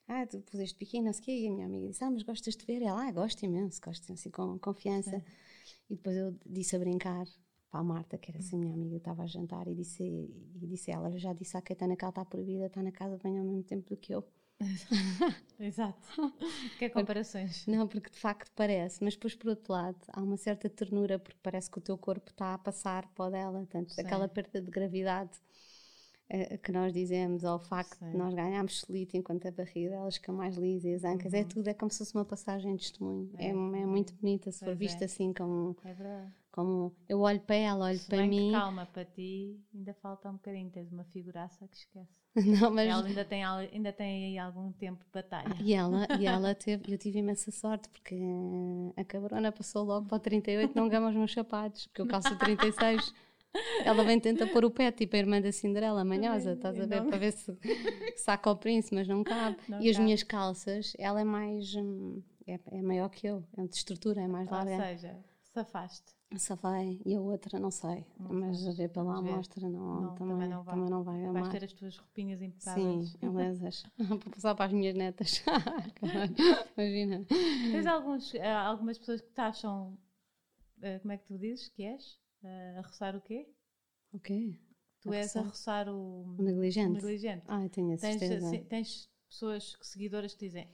ah, tu puseste biquíni, não sei o quê. E a minha amiga disse, ah, mas gostas de ver? Ela, ah, gosto imenso, gosto assim com confiança. E depois eu disse a brincar para a Marta, que era assim minha amiga, estava a jantar, e disse, e disse ela, já disse à Caetana que ela está proibida, está na casa bem ao mesmo tempo do que eu. Exato. Que é comparações. Não, porque de facto parece, mas depois por outro lado há uma certa ternura porque parece que o teu corpo está a passar para o dela, tanto Sim. aquela perda de gravidade uh, que nós dizemos, ou o facto Sim. de nós ganharmos solito enquanto a barriga delas fica mais lisa e as ancas, é uhum. é tudo, é como se fosse uma passagem de testemunho. É, é, é muito bonita se for vista é. assim como, é verdade. Como eu olho para ela, olho se para mim. calma, para ti ainda falta um bocadinho, tens uma figuraça que esquece. Não, mas... Ela ainda tem, ainda tem aí algum tempo de batalha. e ela, e ela teve, eu tive imensa sorte porque a cabrona passou logo para o 38, não gama os meus sapatos, porque eu calço 36. Ela vem tenta pôr o pé, tipo a irmã da Cinderela, manhosa, estás a ver, não... para ver se saca o príncipe, mas não cabe. Não e cabe. as minhas calças, ela é mais. Hum, é, é maior que eu, é de estrutura, é mais larga. Ou seja, safaste. Essa vai e a outra não sei, não mas a ver pela amostra não, não, também, também, não vai. Também não vai Vais ter as tuas roupinhas impecáveis. Sim, belezas. para passar para as minhas netas. Imagina. Tens alguns, eh, algumas pessoas que te acham, eh, como é que tu dizes que és? Eh, a roçar o quê? O quê? Tu a és roçar? a roçar o, o negligente. O negligente. Ah, tenho a certeza. Tens, tens pessoas seguidoras que dizem,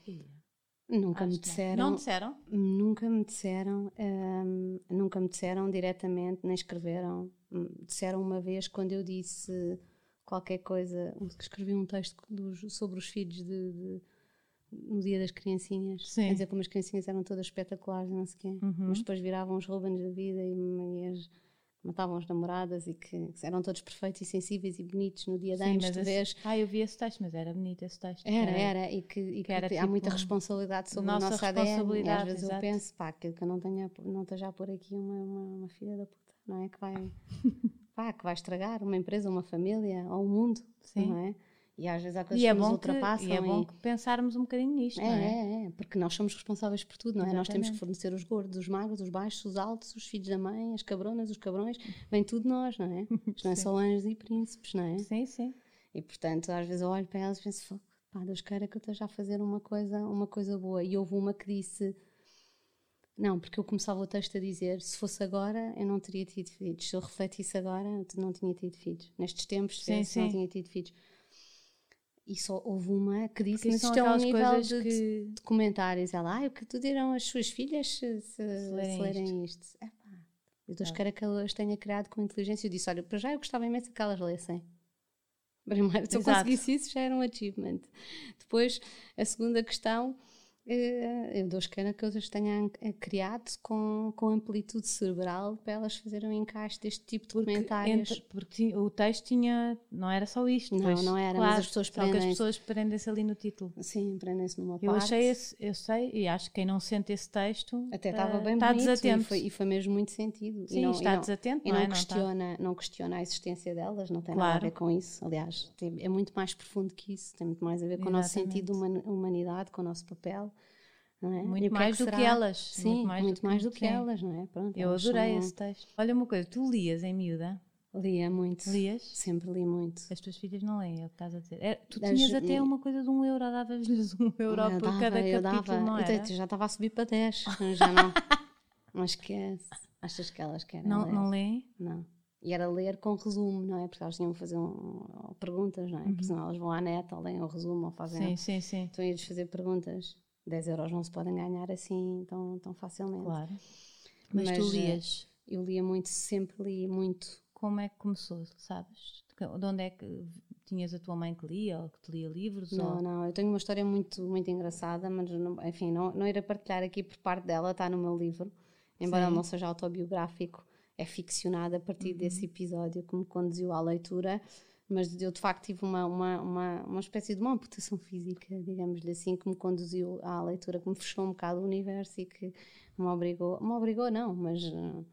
Nunca Acho me disseram. Não. disseram? Nunca me disseram, hum, nunca me disseram diretamente, nem escreveram. Hum, disseram uma vez quando eu disse qualquer coisa, escrevi um texto dos, sobre os filhos de, de, no dia das criancinhas. Sim. A dizer como as criancinhas eram todas espetaculares, não sei quê. Uhum. Mas depois viravam os Rubens da vida e, e as matavam as namoradas e que, que, eram todos perfeitos e sensíveis e bonitos no dia de anos, tu vês. Ah, eu vi esse texto, mas era bonito esse texto. Era, era, era e que, e que, era, há tipo, muita responsabilidade sobre o nosso ADN e às vezes exato. eu penso, pá, que, que eu não tenha, não esteja a pôr aqui uma, uma, uma, filha da puta, não é? Que vai, pá, que vai estragar uma empresa, uma família ou o um mundo, Sim. não é? E às vezes há coisas é que nos ultrapassam. Que, e é bom e... pensarmos um bocadinho nisto, é, não é? É, é, porque nós somos responsáveis por tudo, não é? Exatamente. Nós temos que fornecer os gordos, os magros, os baixos, os altos, os filhos da mãe, as cabronas, os cabrões, vem tudo nós, não é? Isto não é só anjos e príncipes, não é? Sim, sim. E portanto, às vezes eu olho para elas e penso, pá, Deus queira que eu esteja a fazer uma coisa, uma coisa boa. E houve uma que disse, não, porque eu começava o texto a dizer, se fosse agora, eu não teria tido filhos. Se eu refletisse agora, eu não tinha tido filhos. Nestes tempos, sim, sim. não tinha tido filhos e só houve uma que disse, mas isto é um nível de, que... de, comentários. Ela, ah, o que tu dirão as suas filhas se, se, se lerem, lerem isto? isto. Epá, eu Deus claro. que elas tenha criado com inteligência. Eu disse, olha, para já eu gostava imenso que elas lessem. Primeiro, se eu conseguisse isso já era um achievement. Depois, a segunda questão eu dou esquerda que eles tenham eh, criado com, com amplitude cerebral para elas fazerem um encaixe deste tipo de porque comentários. Entre, porque o texto tinha, não era só isto. Não, pois, não era, claro, mas as pessoas prendem as pessoas prendem-se ali no título. Sim, prendem-se numa eu parte. Achei esse, eu sei, e acho que quem não sente esse texto até estava uh, bem está bonito desatento. E foi, e foi mesmo muito sentido. Sim, e não, está e não, desatento, e não, não, é? questiona, não, não, questiona a existência delas, não tem claro. nada a ver com isso. Aliás, tem, é muito mais profundo que isso, tem muito mais a ver com Exatamente. o nosso sentido de humanidade, com o nosso papel. É? Muito mais que é que do que elas. Sim, muito mais, muito do, mais que, do que elas, não é? Pronto, eu adorei são... esse texto. Olha uma coisa, tu lias em miúda? Lia muito. Lias? Sempre li muito. As tuas filhas não leem, é o que estás a dizer. É, tu das, tinhas até uma coisa de um euro, davas-lhes um euro eu por dava, cada capítulo, dava. não era? Eu já estava a subir para 10, já não. Mas esquece. Achas que elas querem não, ler? Não leem? Não. E era ler com resumo, não é? Porque elas tinham que fazer um, perguntas, não é? Uhum. Porque senão elas vão à net, ou leem o resumo, ou fazem... Sim, sim, sim. Então ias fazer perguntas 10 euros não se podem ganhar assim tão, tão facilmente. Claro. Mas, Mas tu eh, lias? Eu lia muito, sempre li muito. Como é que começou, sabes? De onde é que tinhas a tua mãe que lia ou que te lia livros? Não, ou... não, eu tenho uma história muito, muito engraçada, mas enfim, não, não irei partilhar aqui por parte dela, está no meu livro, embora Sim. não seja autobiográfico, é ficcionado a partir uhum. desse episódio que me conduziu à leitura mas eu de facto tive uma, uma, uma, uma espécie de uma amputação física, digamos-lhe assim, que me conduziu à leitura, que me fechou um bocado o universo e que me obrigou, me obrigou não, mas, uh,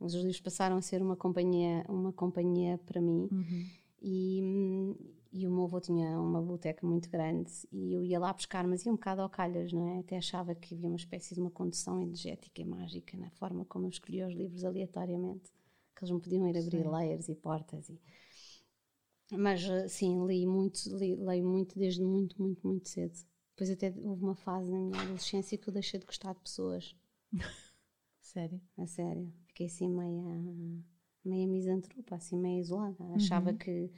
os livros passaram a ser uma companhia, uma companhia para mim uhum. e, e o meu avô tinha uma biblioteca muito grande e eu ia lá buscar, mas ia um bocado ao calhas, não é? Até achava que havia uma espécie de uma condução energética e mágica na forma como eu escolhia os livros aleatoriamente, que eles me podiam ir abrir Sim. layers e portas e mas eh, sim, li muito, li, leio muito desde muito, muito, muito cedo. Depois até houve uma fase na minha adolescência que eu deixei de gostar de pessoas. sério? A sério. Fiquei assim meia, meia misantropa, assim meia isolada. Achava uhum. que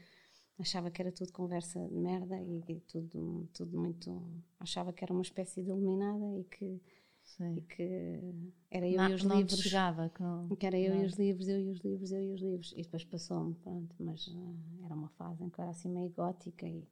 achava que era tudo conversa de merda e, e, tudo, tudo muito. Achava que era uma espécie de iluminada e que Sim. e que era eu não, e os não livros. Chegava, que, não, que era eu não. e os livros, eu e os livros, eu e os livros. E depois passou-me, pronto, mas uh, era uma fase em que eu era assim meio gótica e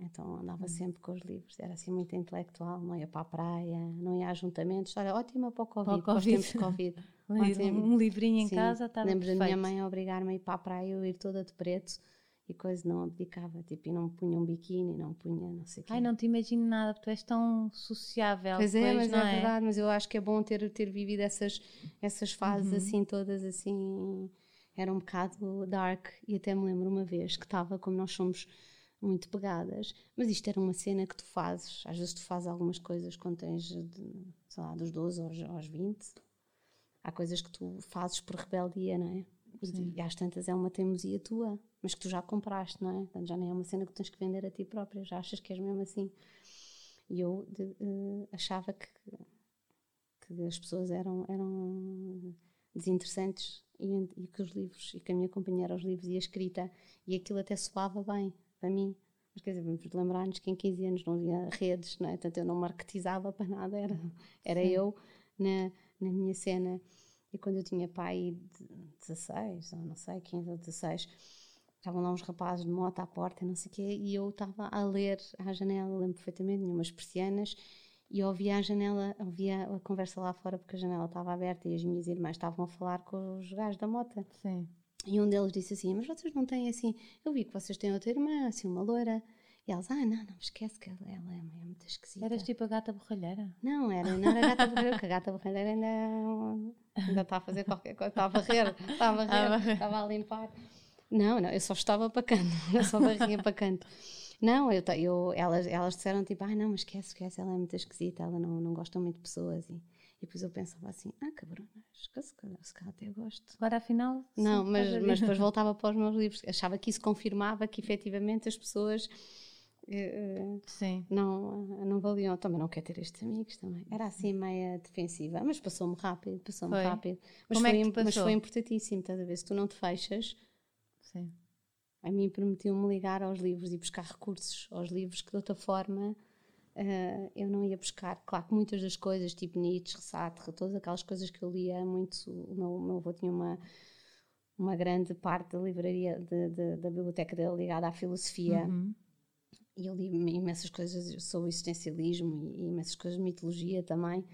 então andava hum. sempre com os livros, era assim muito intelectual, não ia para a praia, não ia a ajuntamentos. Olha, ótima para o Covid, para o COVID. de Covid. um livrinho em Sim. casa estava Lembro da minha mãe a obrigar-me a ir para a praia, eu ir toda de preto e coisa não abdicava, tipo, e não punha um biquíni, não punha não sei o quê. Ai, não te imagino nada, porque tu és tão sociável. Pois é, mas é, é, verdade, mas eu acho que é bom ter, ter vivido essas, essas fases uhum. assim, todas assim, era um bocado dark, e até me lembro uma vez que estava, como nós somos muito pegadas, mas isto era uma cena que tu fazes, às vezes tu fazes algumas coisas quando tens, de, sei lá, dos 12 aos, aos 20, há coisas que tu fazes por rebeldia, não é? E, e às tantas é uma teimosia tua mas que tu já compraste, não é? Portanto, já nem é uma cena que tens que vender a ti própria, já achas que és mesmo assim. E eu de, uh, achava que, que as pessoas eram, eram desinteressantes e, e, que os livros, e que a minha companhia era os livros e a escrita, e aquilo até soava bem para mim. Mas quer dizer, vamos lembrar-nos que em 15 anos não havia redes, não é? Portanto, eu não marketizava para nada, era, era eu na, na minha cena. E quando eu tinha pai de 16, ou não sei, 15 ou 16, estavam lá uns rapazes de moto à porta, não sei o quê, e eu estava a ler à janela, lembro perfeitamente, umas persianas, e ouvia a janela, ouvia a conversa lá fora, porque a janela estava aberta e as minhas irmãs estavam a falar com os gajos da moto. Sim. E um deles disse assim: Mas vocês não têm assim. Eu vi que vocês têm outra irmã, assim, uma loira. E elas, ah, não, não, esquece que ela, ela é, é muito esquisita. Eras tipo a gata borralheira? Não, era, não era a gata borralheira, porque a gata borralheira ainda, ainda está a fazer qualquer coisa, está a varrer, está a varrer, estava a limpar. Não, não, eu só estava para canto, eu só varria para canto. Não, eu, eu, elas, elas disseram tipo, ah, não, mas esquece, esquece, ela é muito esquisita, ela não, não gosta muito de pessoas. E, e depois eu pensava assim, ah, cabrona, se calhar, se calhar até gosto. Agora afinal. Não, mas, mas depois voltava para os meus livros, achava que isso confirmava que efetivamente as pessoas. Uh, Sim. Não, não valiam. Também não quero ter estes amigos também. Era assim meia defensiva, mas passou-me rápido, passou-me rápido. Mas Como foi, é mas foi importantíssimo, estás a ver? Se tu não te fechas, Sim. a mim permitiu-me ligar aos livros e buscar recursos aos livros que de outra forma uh, eu não ia buscar. Claro que muitas das coisas, tipo Nietzsche, Sartre, todas aquelas coisas que eu lia muito. O meu, o meu avô tinha uma, uma grande parte da livraria, de, de, da biblioteca dele ligada à filosofia. Uhum. E eu li imensas coisas sobre o existencialismo e, e imensas coisas de mitologia também.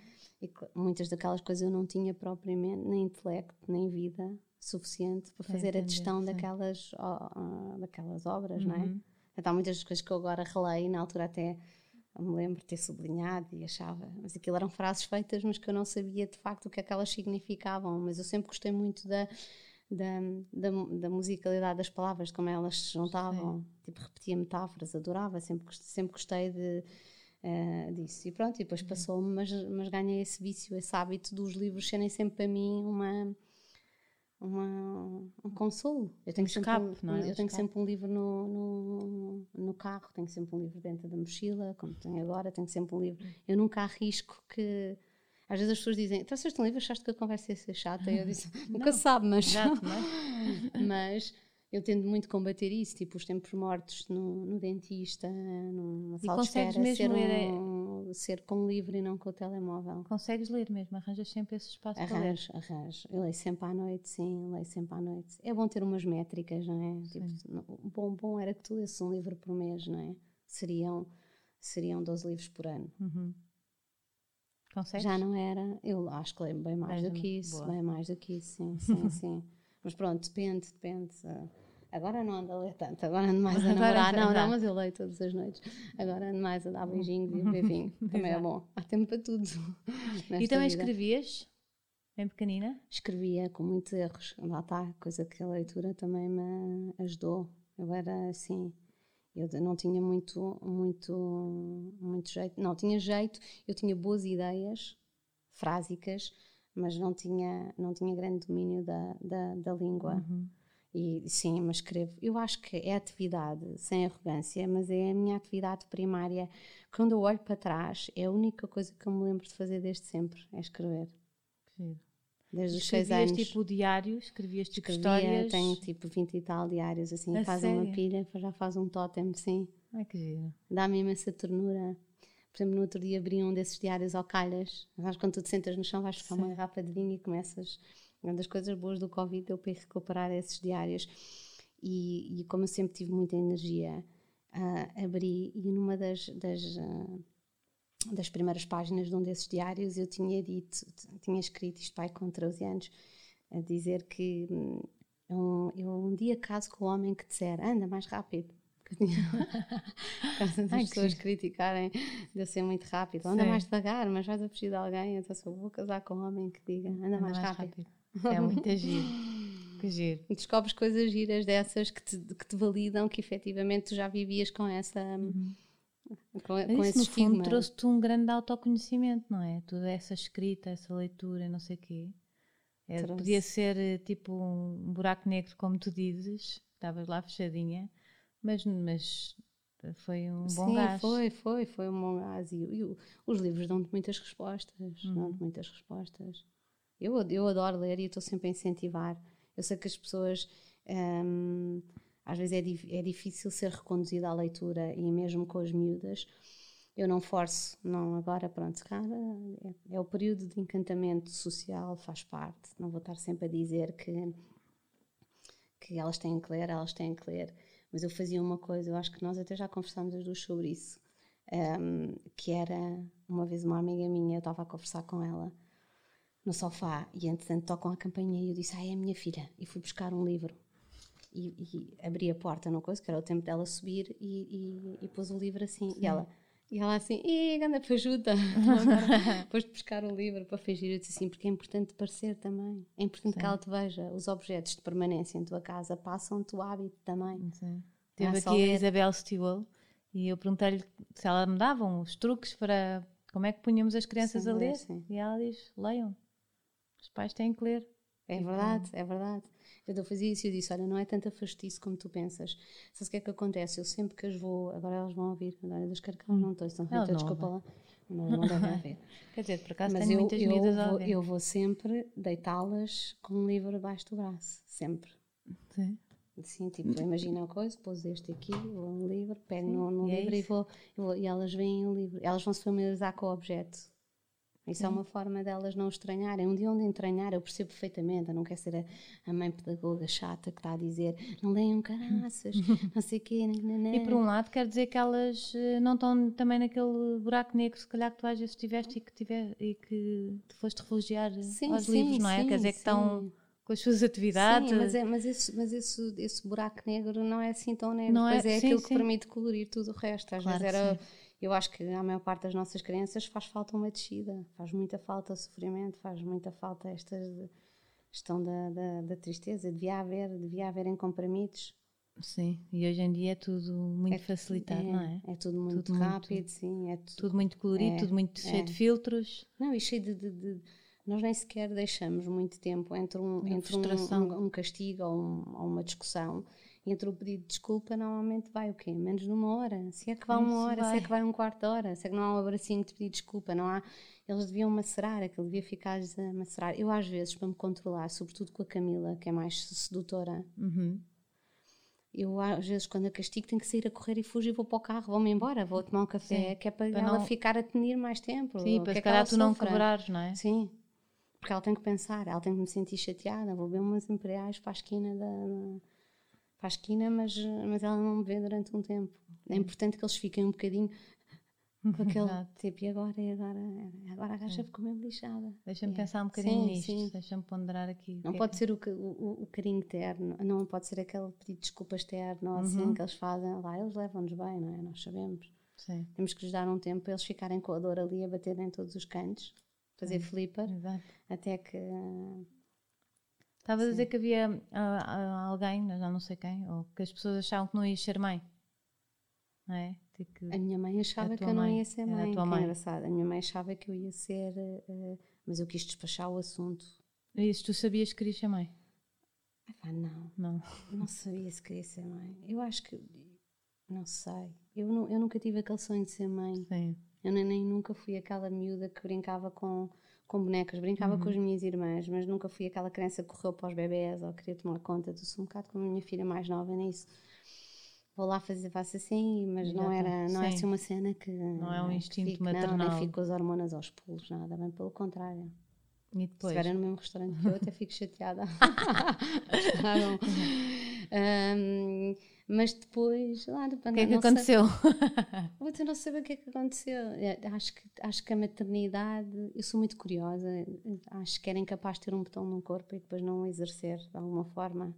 E muitas daquelas coisas eu não tinha propriamente nem intelecto, nem vida suficiente para fazer entender, a gestão daquelas, oh, daquelas obras, uhum. não é? Então, há muitas das coisas que eu agora releio, na altura até me lembro de ter sublinhado e achava, mas aquilo eram frases feitas, mas que eu não sabia de facto o que é que elas significavam. Mas eu sempre gostei muito da, da, da, da musicalidade das palavras, como elas se juntavam. Sim. Tipo, repetia metáforas, adorava, sempre, sempre gostei de, uh, disso. E pronto, e depois uhum. passou-me, mas, mas ganhei esse vício, esse hábito dos livros serem sempre para mim uma uma, um consolo. Eu tenho, um sempre, escape, um, é? eu tenho sempre um livro no, no, no, carro, tenho sempre um livro dentro da mochila, como tenho agora, tenho sempre um livro. Eu nunca arrisco que. Às vezes as pessoas dizem, então um livro, achaste que a conversa ia ser chata? E eu disse, nunca sabe, mas. Exato, é? mas eu tendo muito combater isso, tipo os tempos mortos no, no dentista, numa sala de espera, mesmo ser, um. Ser com o livro e não com o telemóvel. Consegues ler mesmo? Arranjas sempre esse espaço arranjo, para ler? Arranjo, Eu leio sempre à noite, sim, leio sempre à noite. É bom ter umas métricas, não é? Tipo, bom, bom era que tu lesses um livro por mês, não é? Seriam, seriam 12 livros por ano. Uhum. Consegues? Já não era. Eu acho que leio bem mais do que isso, boa. bem mais do que isso, sim, sim, sim. Mas pronto, depende, depende. Uh, Agora não ando a ler tanto, agora ando mais a namorar. não, não, mas eu leio todas as noites. Agora ando mais a dar beijinhos e beber Também é bom. Há tempo para tudo. E também vida. escrevias? Bem pequenina? Escrevia com muitos erros. Lá está, coisa que a leitura também me ajudou. Eu era assim, eu não tinha muito, muito, muito jeito. Não, tinha jeito, eu tinha boas ideias frásicas, mas não tinha, não tinha grande domínio da, da, da língua. Uhum. E sim, mas escrevo. Eu acho que é atividade, sem arrogância, mas é a minha atividade primária. Quando eu olho para trás, é a única coisa que eu me lembro de fazer desde sempre, é escrever. Sim. Desde os seis anos. tipo diário? Escrevias tipo Escrevia, histórias? Tenho tipo 20 e tal diários, assim. A faz sério? uma pilha, já faz um totem, sim. Ai, que giro. Dá-me imensa ternura. Por exemplo, no outro dia abri um desses diários ao calhas. Mas quando tu te sentas no chão, vais buscar uma garrafa de vinho e começas uma das coisas boas do Covid deu para recuperar esses diários. E, e como eu sempre tive muita energia, uh, abri e numa das, das, uh, das primeiras páginas de um desses diários eu tinha dito, tinha escrito isto pai com 13 anos, a dizer que um, eu um dia caso com o homem que disser anda mais rápido. Caso as pessoas criticarem de eu ser muito rápido, anda Sim. mais devagar, mas vais a fugir de alguém, então se eu vou casar com um homem que diga anda, anda mais, mais rápido. rápido. É muito giro. Que giro. Descobres coisas giras dessas que te, que te validam que efetivamente tu já vivias com essa. Uhum. Com, com esse no estigma. fundo trouxe-te um grande autoconhecimento, não é? Toda essa escrita, essa leitura, não sei o quê. É, podia ser eh, tipo um buraco negro, como tu dizes, estavas lá fechadinha, mas, mas foi um bom Sim, gás. foi, foi, foi um bom gás. E, e os livros dão-te muitas respostas, uhum. dão-te muitas respostas. Eu, eu adoro ler e estou sempre a incentivar. Eu sei que as pessoas um, às vezes é, é difícil ser reconduzida à leitura e mesmo com as miúdas. Eu não forço, não. Agora pronto, cara, é, é, o período de encantamento social, faz parte, não vou estar sempre a dizer que que elas têm que ler, elas têm que ler, mas eu fazia uma coisa, eu acho que nós até já conversámos as duas sobre isso, um, que era uma vez uma amiga minha, eu estava a conversar com ela no sofá e entretanto tocam a campainha e eu disse, ah, é a minha filha, e fui buscar um livro e, e abri a porta, não coisa, que era o tempo dela subir e, e, e pôs o livro assim, Sim. e ela e ela assim, e anda para ajuda. Depois de buscar o livro para fingir, eu disse assim, porque é importante parecer também. É importante Sim. que ela te veja. Os objetos de permanência em tua casa passam-te o hábito também. Sim. Teve aqui a Isabel Stewell e eu perguntei-lhe se ela me dava os truques para como é que punhamos as crianças sim, a ler. Sim. E ela diz: leiam. Os pais têm que ler. É verdade, é verdade. Eu fazia isso e eu disse: Olha, não é tanta fastice como tu pensas. Sabes o que é que acontece? Eu sempre que as vou, agora elas vão ouvir, agora das que elas não estão, estão Rita, desculpa lá. Não, não devem haver. Quer dizer, por acaso Mas tenho eu, muitas eu miúdas vou, eu vou sempre deitá-las com um livro abaixo do braço, sempre. Sim. Sim, tipo, imagina a coisa, pôs este aqui, um livro, pego e é livro é e, vou, vou, e elas veem o livro, elas vão se familiarizar com o objeto. Isso Sim. é uma forma delas não estranharem. Um dia onde entranhar, eu percebo perfeitamente. Eu não quero ser a, a mãe pedagoga chata que está a dizer não leiam caraças, não sei o quê. Nananã. E por um lado, quer dizer que elas eh, não estão também naquele buraco negro, se calhar que tu às vezes tiveste e que, tiver, e que te foste refugiar sim, aos sim, livros, não é? Sim, quer dizer que estão com as suas atividades. Sim, mas, é, mas, esse, mas esse, esse buraco negro não é assim tão negro. Não é, é aquilo que permite colorir tudo o resto. Às claro vezes era eu acho que a maior parte das nossas crianças faz falta uma descida, faz muita falta o sofrimento, faz muita falta esta questão da, da, da, tristeza. Devia haver, devia haver em comprimidos. Sim, e hoje em dia é tudo muito é, facilitado, é, não é? É tudo muito tudo rápido, muito, sim. É tudo, tudo muito colorido, é, tudo muito cheio de é. filtros. Não, e cheio de, de, de, Nós nem sequer deixamos muito tempo entre um, entre um, um, um, castigo ou, um, ou uma discussão entre o pedido de desculpa normalmente vai o quê? Menos de uma hora. Se é que vai uma hora, vai. se é que vai um quarto de hora, se é que não há um abracinho de pedir desculpa, não há. Eles deviam macerar, aquilo devia ficar a macerar. Eu, às vezes, para me controlar, sobretudo com a Camila, que é mais sedutora, uhum. eu, às vezes, quando a castigo, tenho que sair a correr e fugir, vou para o carro, vou-me embora, vou tomar um café, Sim. que é para, para ela não... ficar a tenir mais tempo. Sim, para é se calhar tu não quebrares, não é? Sim. Porque ela tem que pensar, ela tem que me sentir chateada, vou ver umas imperiais para a esquina da para a esquina, mas, mas ela não me vê durante um tempo. É importante que eles fiquem um bocadinho com aquele tipo, e agora, e agora, agora a gaja ficou mesmo lixada. Deixa-me é. pensar um bocadinho sim, nisto, deixa-me ponderar aqui. Não pode é ser o, o, o, carinho terno, não pode ser aquele pedido de desculpas terno, uhum. assim, que eles fazem, lá eles levam-nos bem, não é? Nós sabemos. Sim. Temos que lhes dar um tempo para eles ficarem com a dor ali a bater em todos os cantos, fazer flipper, Exato. até que Estavas a dizer que havia uh, alguém, já não sei quem, ou que as pessoas achavam que não ias ser mãe. Não é? Que a minha mãe achava que eu não ia ser mãe. A tua mãe. engraçado. A minha mãe achava que eu ia ser. Uh, mas eu quis despachar o assunto. E isso, tu sabias que querias ser mãe? Ah, não. Não. Não sabia se queria ser mãe. Eu acho que. Não sei. Eu, não, eu nunca tive aquele sonho de ser mãe. Sim. Eu nem, nem nunca fui aquela miúda que brincava com com bonecas, brincava uhum. com as minhas irmãs, mas nunca fui aquela criança que correu para os bebés ou queria tomar conta. Sou um bocado como a minha filha mais nova nisso. Vou lá fazer, faço assim, mas não era não é assim uma cena que. Não é um instinto fico, maternal. Não, nem fico com as hormonas aos pulos, nada, bem pelo contrário. E depois? Se estiver no mesmo restaurante que eu, até fico chateada. bom. Um, mas depois, lá, o que é que aconteceu? Sei, não saber o que é que aconteceu. É, acho que, acho que a maternidade, eu sou muito curiosa, acho que era incapaz de ter um botão no corpo e depois não exercer de alguma forma.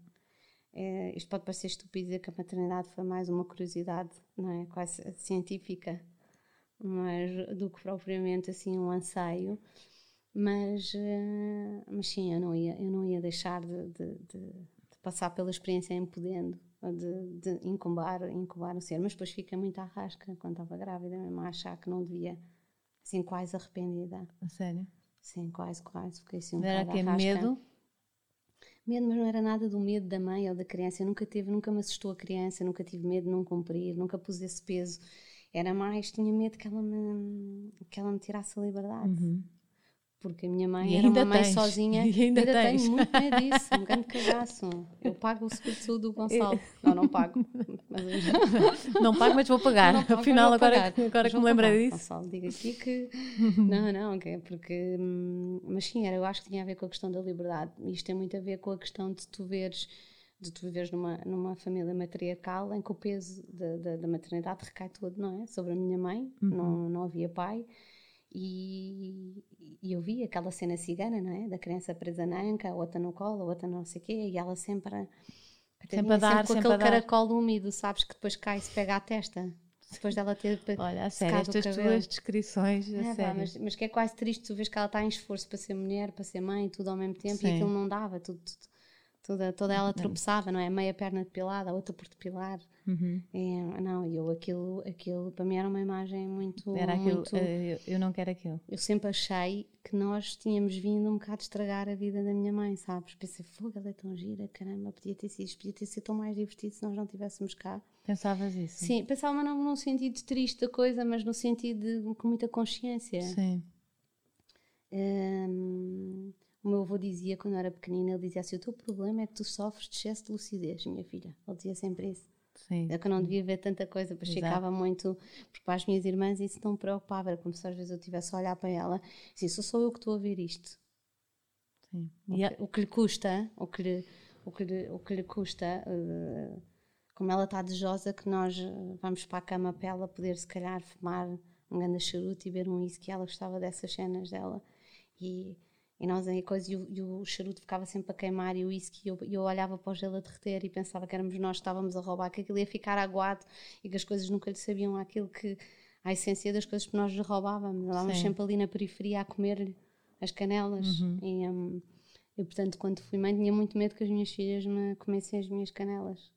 É, isto pode parecer estúpido dizer que a maternidade foi mais uma curiosidade, não é? Quase científica, mas do que propriamente assim um anseio. Mas, eh, mas sim, eu não ia, eu não ia deixar de, de, de, de passar pela experiência em podendo de, de incubar, incubar o ser, mas depois fica muito à rasca quando estava grávida, mesmo a achar que não devia, assim, quase arrependida. A sério? Sim, quase, quase, fiquei assim um era que medo? Medo, mas não era nada do medo da mãe ou da criança, eu nunca tive, nunca me assustou a criança, nunca tive medo de não cumprir, nunca pus esse peso, era mais, tinha medo que ela me, que ela me tirasse a liberdade. Uhum. Porque a minha mãe era uma mãe tens. sozinha. E ainda, ainda tenho muito medo disso, um grande cagaço. Eu pago o seguro de saúde do Gonçalo. Não, não pago. Mas... não pago, mas vou pagar. Não, não Afinal, agora, pagar. agora que me lembrei disso. Gonçalo, diga aqui que. não, não, okay, porque. Hum, mas sim, era, eu acho que tinha a ver com a questão da liberdade. Isto tem muito a ver com a questão de tu veres de tu viveres numa, numa família matriarcal em que o peso da, da, da maternidade recai todo, não é? Sobre a minha mãe, uhum. não, não havia pai. E, e, eu vi aquela cena cigana, não é? Da criança presa na anca, outra no colo, outra não sei o quê, e ela sempre, sempre a dar, sempre com aquele caracol úmido, sabes, que depois cai e se pega à testa. Depois dela ter Olha, a sério, estas tuas descrições, a é, sério. Pá, mas, mas que é quase triste tu vês que ela está em esforço para ser mulher, para ser mãe, tudo ao mesmo tempo, Sim. e aquilo não dava, tudo, tudo Toda, toda ela tropeçava, não é? Meia perna depilada, a outra por depilar. Uhum. É, não, eu aquilo, aquilo para mim era uma imagem muito. Era aquilo, muito, eh, eu, eu, não quero aquilo. Eu sempre achei que nós tínhamos vindo um bocado estragar a vida da minha mãe, sabes? Pensei, fogo, ela é tão gira, caramba, podia ter sido, podia ter sido tão mais divertido se nós não estivéssemos cá. Pensavas isso? Sim, pensava não no sentido triste da coisa, mas no sentido de, com muita consciência. Sim. Um, o meu avô dizia quando eu era pequenina, ele dizia assim: o teu problema é que tu sofres de excesso de lucidez, minha filha. Ele dizia sempre isso. Sim. É que eu não devia ver tanta coisa, depois ficava muito. Porque para as minhas irmãs isso não me preocupava, era como se às vezes eu estivesse a olhar para ela e assim, sou só eu que estou a ver isto. Sim. O, que, o que lhe custa, o que lhe, o que lhe, o que lhe custa, uh, como ela está desejosa que nós eh, vamos para a cama para ela poder, se calhar, fumar um grande charuto e ver um whisky, ela gostava dessas cenas dela. E e nós em coisa, e o, e o, charuto ficava sempre a queimar e o whisky, e eu, eu, olhava para o gelo a derreter e pensava que éramos nós que estávamos a roubar, que aquilo ia ficar aguado e que as coisas nunca lhe sabiam aquilo que, a essência das coisas que nós lhe roubávamos. Andávamos sempre ali na periferia a comer as canelas. Uhum. E, um, eu, portanto, quando fui mãe, tinha muito medo que as minhas filhas me comessem as minhas canelas.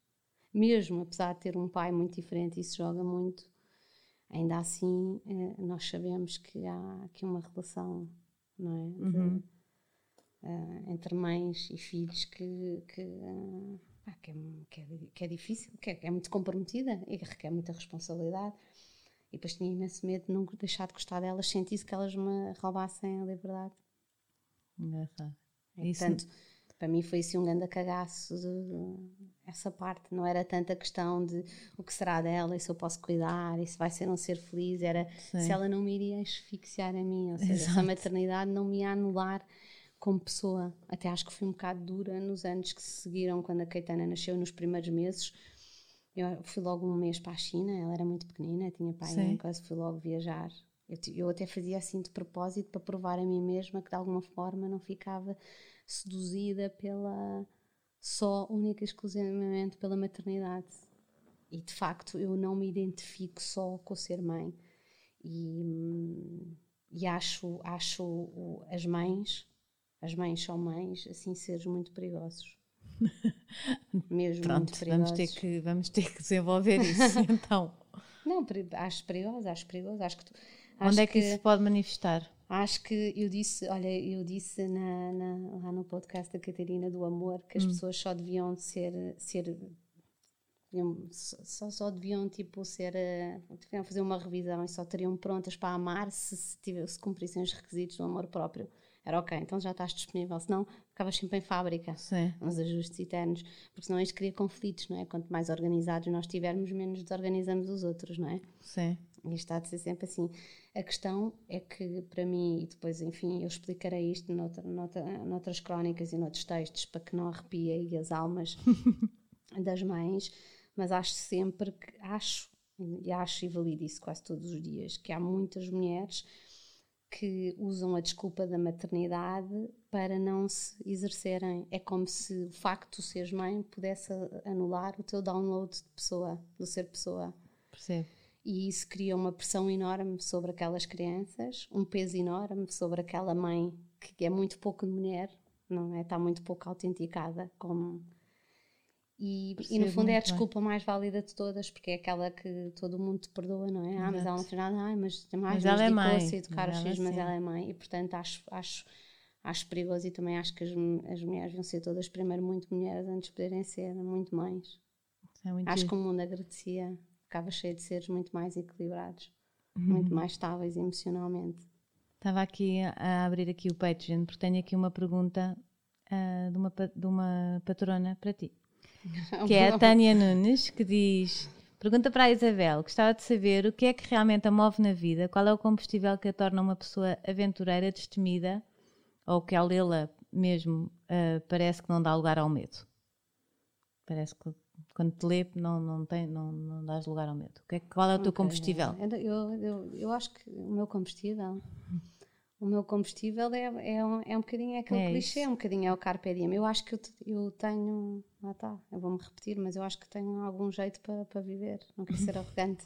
Mesmo, apesar de ter um pai muito diferente, isso joga muito. Ainda assim, eh, nós sabemos que há aqui uma relação não é? Uhum. uh, entre mães e filhos que, que, uh, que, é, que, é, que, é, difícil, que é, é, muito comprometida e que requer muita responsabilidade. E depois tinha imenso medo de não deixar de gostar delas, sentisse que elas me roubassem a liberdade. Engraçado. E, portanto, para mim foi assim um grande cagaço de, essa parte. Não era tanta questão de o que será dela e se eu posso cuidar e se vai ser um ser feliz. Era Sim. se ela não me iria asfixiar a mim. Ou seja, Exato. essa maternidade não me ia anular como pessoa. Até acho que fui um bocado dura nos anos que se seguiram, quando a Caetana nasceu, nos primeiros meses. Eu fui logo um mês para a China, ela era muito pequenina, tinha pai em casa, fui logo viajar. Eu, eu até fazia assim de propósito para provar a mim mesma que de alguma forma não ficava seduzida pela só única e exclusivamente pela maternidade. E de facto eu não me identifico só com ser mãe. E, e acho, acho as mães, as mães são mães, assim seres muito perigosos. Mesmo Pronto, muito perigosos. Vamos ter, que, vamos ter que desenvolver isso então. Não, acho perigoso, acho perigoso. Acho que tu, Onde acho é que, que, isso se pode manifestar? Acho que eu disse, olha, eu disse na, na, lá no podcast da Catarina do Amor que as hum. pessoas só deviam ser, ser só, só deviam tipo ser eh, deviam fazer uma revisão e só teriam prontas para amar se, se, se cumprissem os requisitos do amor próprio era ok, então já estás disponível senão ficavas sempre em fábrica Sim. uns ajustes eternos porque senão isto cria conflitos, não é? quanto mais organizados nós estivermos menos desorganizamos os outros, não é? Sim e está a ser sempre assim. A questão é que, para mim, e depois, enfim, eu explicarei isto noutra, noutra, noutras crónicas e noutros textos para que não arrepie as almas das mães, mas acho sempre que, acho, e acho e valido isso quase todos os dias, que há muitas mulheres que usam a desculpa da maternidade para não se exercerem. É como se o facto de seres mãe pudesse anular o teu download de pessoa, do ser pessoa. Percebo e isso cria uma pressão enorme sobre aquelas crianças, um peso enorme sobre aquela mãe que é muito pouco de mulher, não é? Está muito pouco autenticada como e, e, no fundo é a desculpa bem. mais válida de todas, porque é aquela que todo mundo te perdoa, não é? Ah, mas ela não fez nada, ah, mas, mais mas ela é mãe. educar os filhos, mas ela é mãe. E portanto acho, acho, acho perigoso e também acho que as, as mulheres vão ser todas primeiro muito mulheres antes de poderem ser muito mães. É muito acho que o mundo agradecia ficava cheio de seres muito mais equilibrados, uhum. muito mais estáveis emocionalmente. Estava aqui a abrir aqui o Patreon porque tenho aqui uma pergunta uh, de, uma, de uma patrona para ti. Que é a Tânia Nunes, que diz: Pergunta para a Isabel: Gostava de saber o que é que realmente a move na vida, qual é o combustível que a torna uma pessoa aventureira, destemida, ou que ao lê-la mesmo uh, parece que não dá lugar ao medo. Parece que quando te lê não, não, tem, não, não dás lugar ao medo. É, qual é o teu okay. combustível? Eu, eu, eu acho que o meu combustível o meu combustível é, é, um, é um bocadinho é aquele é clichê, é um bocadinho é o carpe diem. Eu acho que eu, eu tenho, ah tá, eu vou-me repetir, mas eu acho que tenho algum jeito para, para viver, não quero ser arrogante.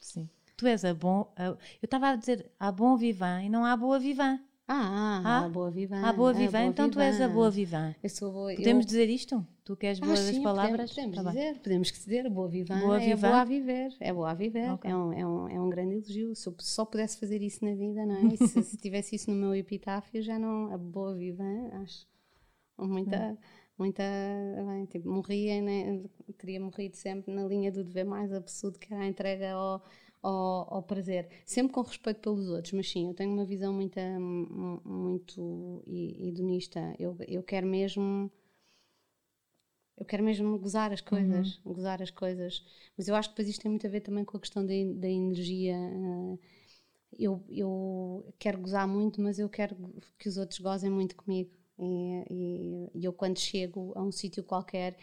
Sim. Tu és a bom, a, eu estava a dizer, há bom vivan e não há boa vivan. Ah, ah, a boa vivan. A boa vivan, então boa tu és a boa vivan. Eu sou boa, Podemos eu... dizer isto? Tu queres ah, das sim, palavras? Podemos, podemos tá dizer, podemos dizer, boa vivan boa é boa a viver, é boa a viver, okay. é, um, é, um, é um grande elogio. Se eu só pudesse fazer isso na vida, não é? se, se, tivesse isso no meu epitáfio, já não, a boa vivan, acho muita... Muita. Bem, tipo, morria, né? teria morrido sempre na linha do dever mais absurdo que era a entrega ao, ao, ao, prazer, sempre com respeito pelos outros, mas sim, eu tenho uma visão muito, muito hedonista. Eu, eu quero mesmo. Eu quero mesmo gozar as coisas, uhum. gozar as coisas. Mas eu acho que depois isto tem muito a ver também com a questão da, da energia. Eh, eu, eu quero gozar muito, mas eu quero que os outros gozem muito comigo. E, e, e eu, quando chego a um sítio qualquer,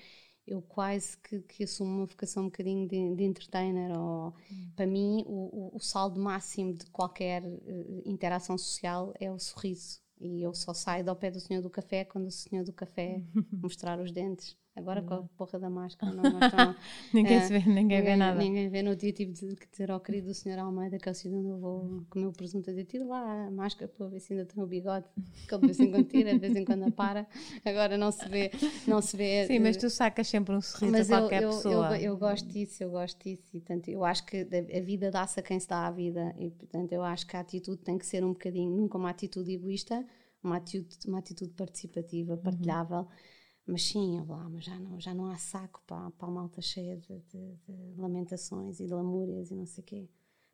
eu quase que, que assumo uma vocação um bocadinho de, de entertainer. Ou, hum. Para mim, o, o, o, saldo máximo de qualquer uh, interação social é o sorriso. E eu só saio do pé do senhor do café quando o senhor do café mostrar os dentes. Agora com a porra da máscara não mostram. ninguém se vê, ninguém, vê nada. Ninguém vê. No dia tive de dizer ao querido senhor Almeida, que é o sítio onde eu vou comer o presunto, a dizer: tira lá a máscara para ver se ainda tem o bigode, que ele de vez em quando tira, de vez em quando para. Agora não se vê. Não se vê Sim, mas tu sacas sempre um sorriso mas a qualquer eu, pessoa. Eu, eu, gosto disso, eu gosto disso. E, portanto, eu acho que a vida dá-se a quem se dá a vida. E, portanto, eu acho que a atitude tem que ser um bocadinho, nunca uma atitude egoísta, uma atitude, uma atitude participativa, uhum. partilhável. Uhum mas sim, lá, mas já não, já não há saco para, para a malta cheia de, de, de, lamentações e de lamúrias e não sei o quê.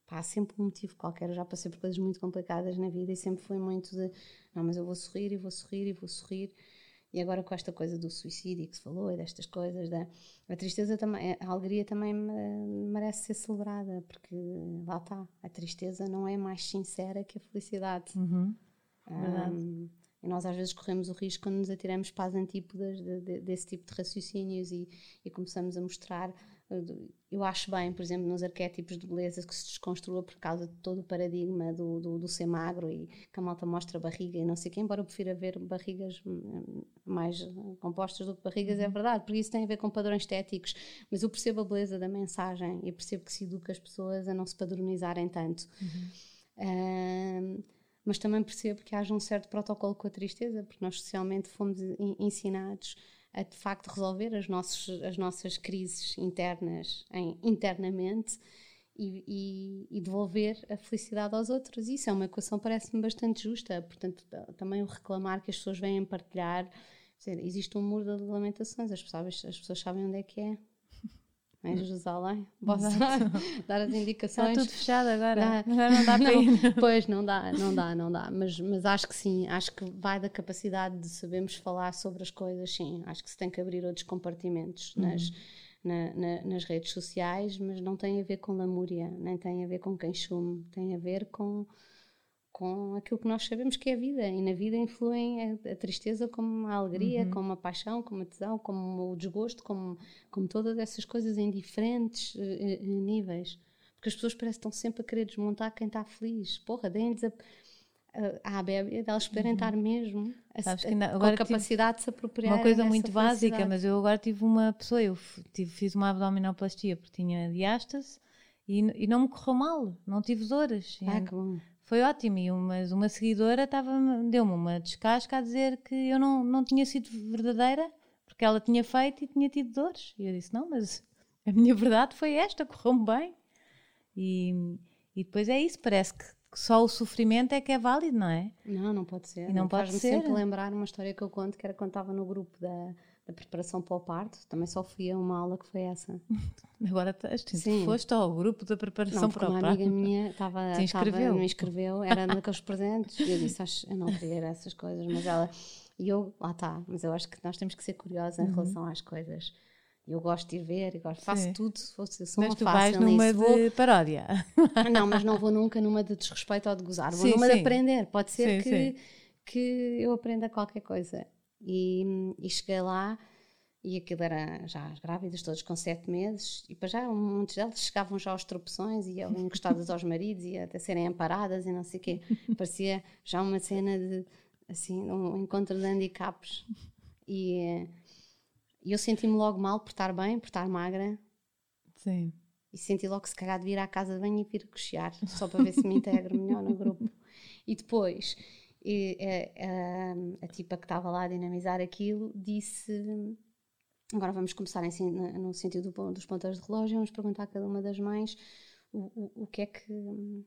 Pá, há sempre um motivo qualquer. Eu já passei por coisas muito complicadas na vida e sempre foi muito de não, mas eu vou sorrir e vou sorrir e vou sorrir. E agora com esta coisa do suicídio que se falou e destas coisas, da, a tristeza também, a alegria também merece ser celebrada, porque lá está, a tristeza não é mais sincera que a felicidade. Uhum. Um, e nós às vezes corremos o risco quando nos atiramos para as antípodas de, de, desse tipo de raciocínios e, e, começamos a mostrar. Eh, eu acho bem, por exemplo, nos arquétipos de beleza que se desconstrua por causa de todo o paradigma do, do, do ser magro e que a malta mostra barriga e não sei o quê, embora eu prefira ver barrigas hum, mais compostas do que barrigas, é uhum. verdade, porque isso tem a ver com padrões estéticos. Mas eu percebo a beleza da mensagem e percebo que se educa as pessoas a não se padronizarem tanto. Uhum mas também percebo que haja um certo protocolo com a tristeza, porque nós socialmente fomos ensinados a de facto resolver as, nossos, as nossas crises internas em, internamente e, e, e, devolver a felicidade aos outros. Isso é uma equação parece-me bastante justa. Portanto, também o reclamar que as pessoas vêm partilhar. Dizer, existe um muro de lamentações, as pessoas, as pessoas sabem onde é que é em Jerusalém. Posso dar as indicações? Está tudo fechado agora. Agora não dá para ir. Pois, não dá, não dá, não dá. Mas, mas acho que sim, acho que vai da capacidade de sabermos falar sobre as coisas, sim. Acho que se tem que abrir outros compartimentos uhum. nas, na, na, nas redes sociais, mas não tem a ver com lamúria, nem tem a ver com quem chume, tem a ver com com aquilo que nós sabemos que é a vida. E na vida influem a, a tristeza como a alegria, uhum. como a paixão, como a tesão, como o desgosto, como, como todas essas coisas em diferentes uh, uh, níveis. Porque as pessoas parecem que estão sempre a querer desmontar quem está feliz. Porra, deem-lhes a, a, a bébia delas poderem uhum. estar mesmo a, Sabes que agora com a capacidade de se apropriar. Uma coisa muito básica, mas eu agora tive uma pessoa, eu tive, fiz uma abdominoplastia porque tinha diástase e, e não me correu mal, não tive dores. Ah, que bom foi ótimo. E uma, uma seguidora deu-me uma descasca a dizer que eu não, não tinha sido verdadeira porque ela tinha feito e tinha tido dores. E eu disse: Não, mas a minha verdade foi esta, correu-me bem. E, e depois é isso, parece que só o sofrimento é que é válido, não é? Não, não pode ser. E não pode ser. sempre lembrar uma história que eu conto, que era quando estava no grupo da, da preparação para o parto, também só fui a uma aula que foi essa. Agora estás, Sim. foste ao grupo da preparação não, para o parto. uma amiga minha estava, estava, me inscreveu, era daqueles presentes, e eu disse, acho, eu não queria essas coisas, mas ela, e eu, lá está, mas eu acho que nós temos que ser curiosos em uhum. relação às coisas. Eu gosto de ir ver, gosto, faço Sim. tudo, se fosse, sou mas tu vais numa de vou... paródia. Não, mas não vou nunca numa de desrespeito ou de gozar, vou sim, numa sim. de aprender. Pode ser sim, que, que eu aprenda qualquer coisa. E, e cheguei lá e aquilo era já as grávidas, todas com sete meses, e para já muitos delas chegavam já aos tropeções e encostadas aos maridos e até serem amparadas e não sei o quê. Parecia já uma cena de, assim, um encontro de handicaps. E, e eu senti-me logo mal por estar bem, por estar magra. Sim. E senti logo que se calhar de vir à casa de banho e vir cochear, só para ver se me integro melhor no grupo. E depois, e, a, a, a tipa que estava lá a dinamizar aquilo disse Agora vamos começar em, no sentido dos ponteiros de relógio, vamos perguntar a cada uma das mães o, o, o, que é que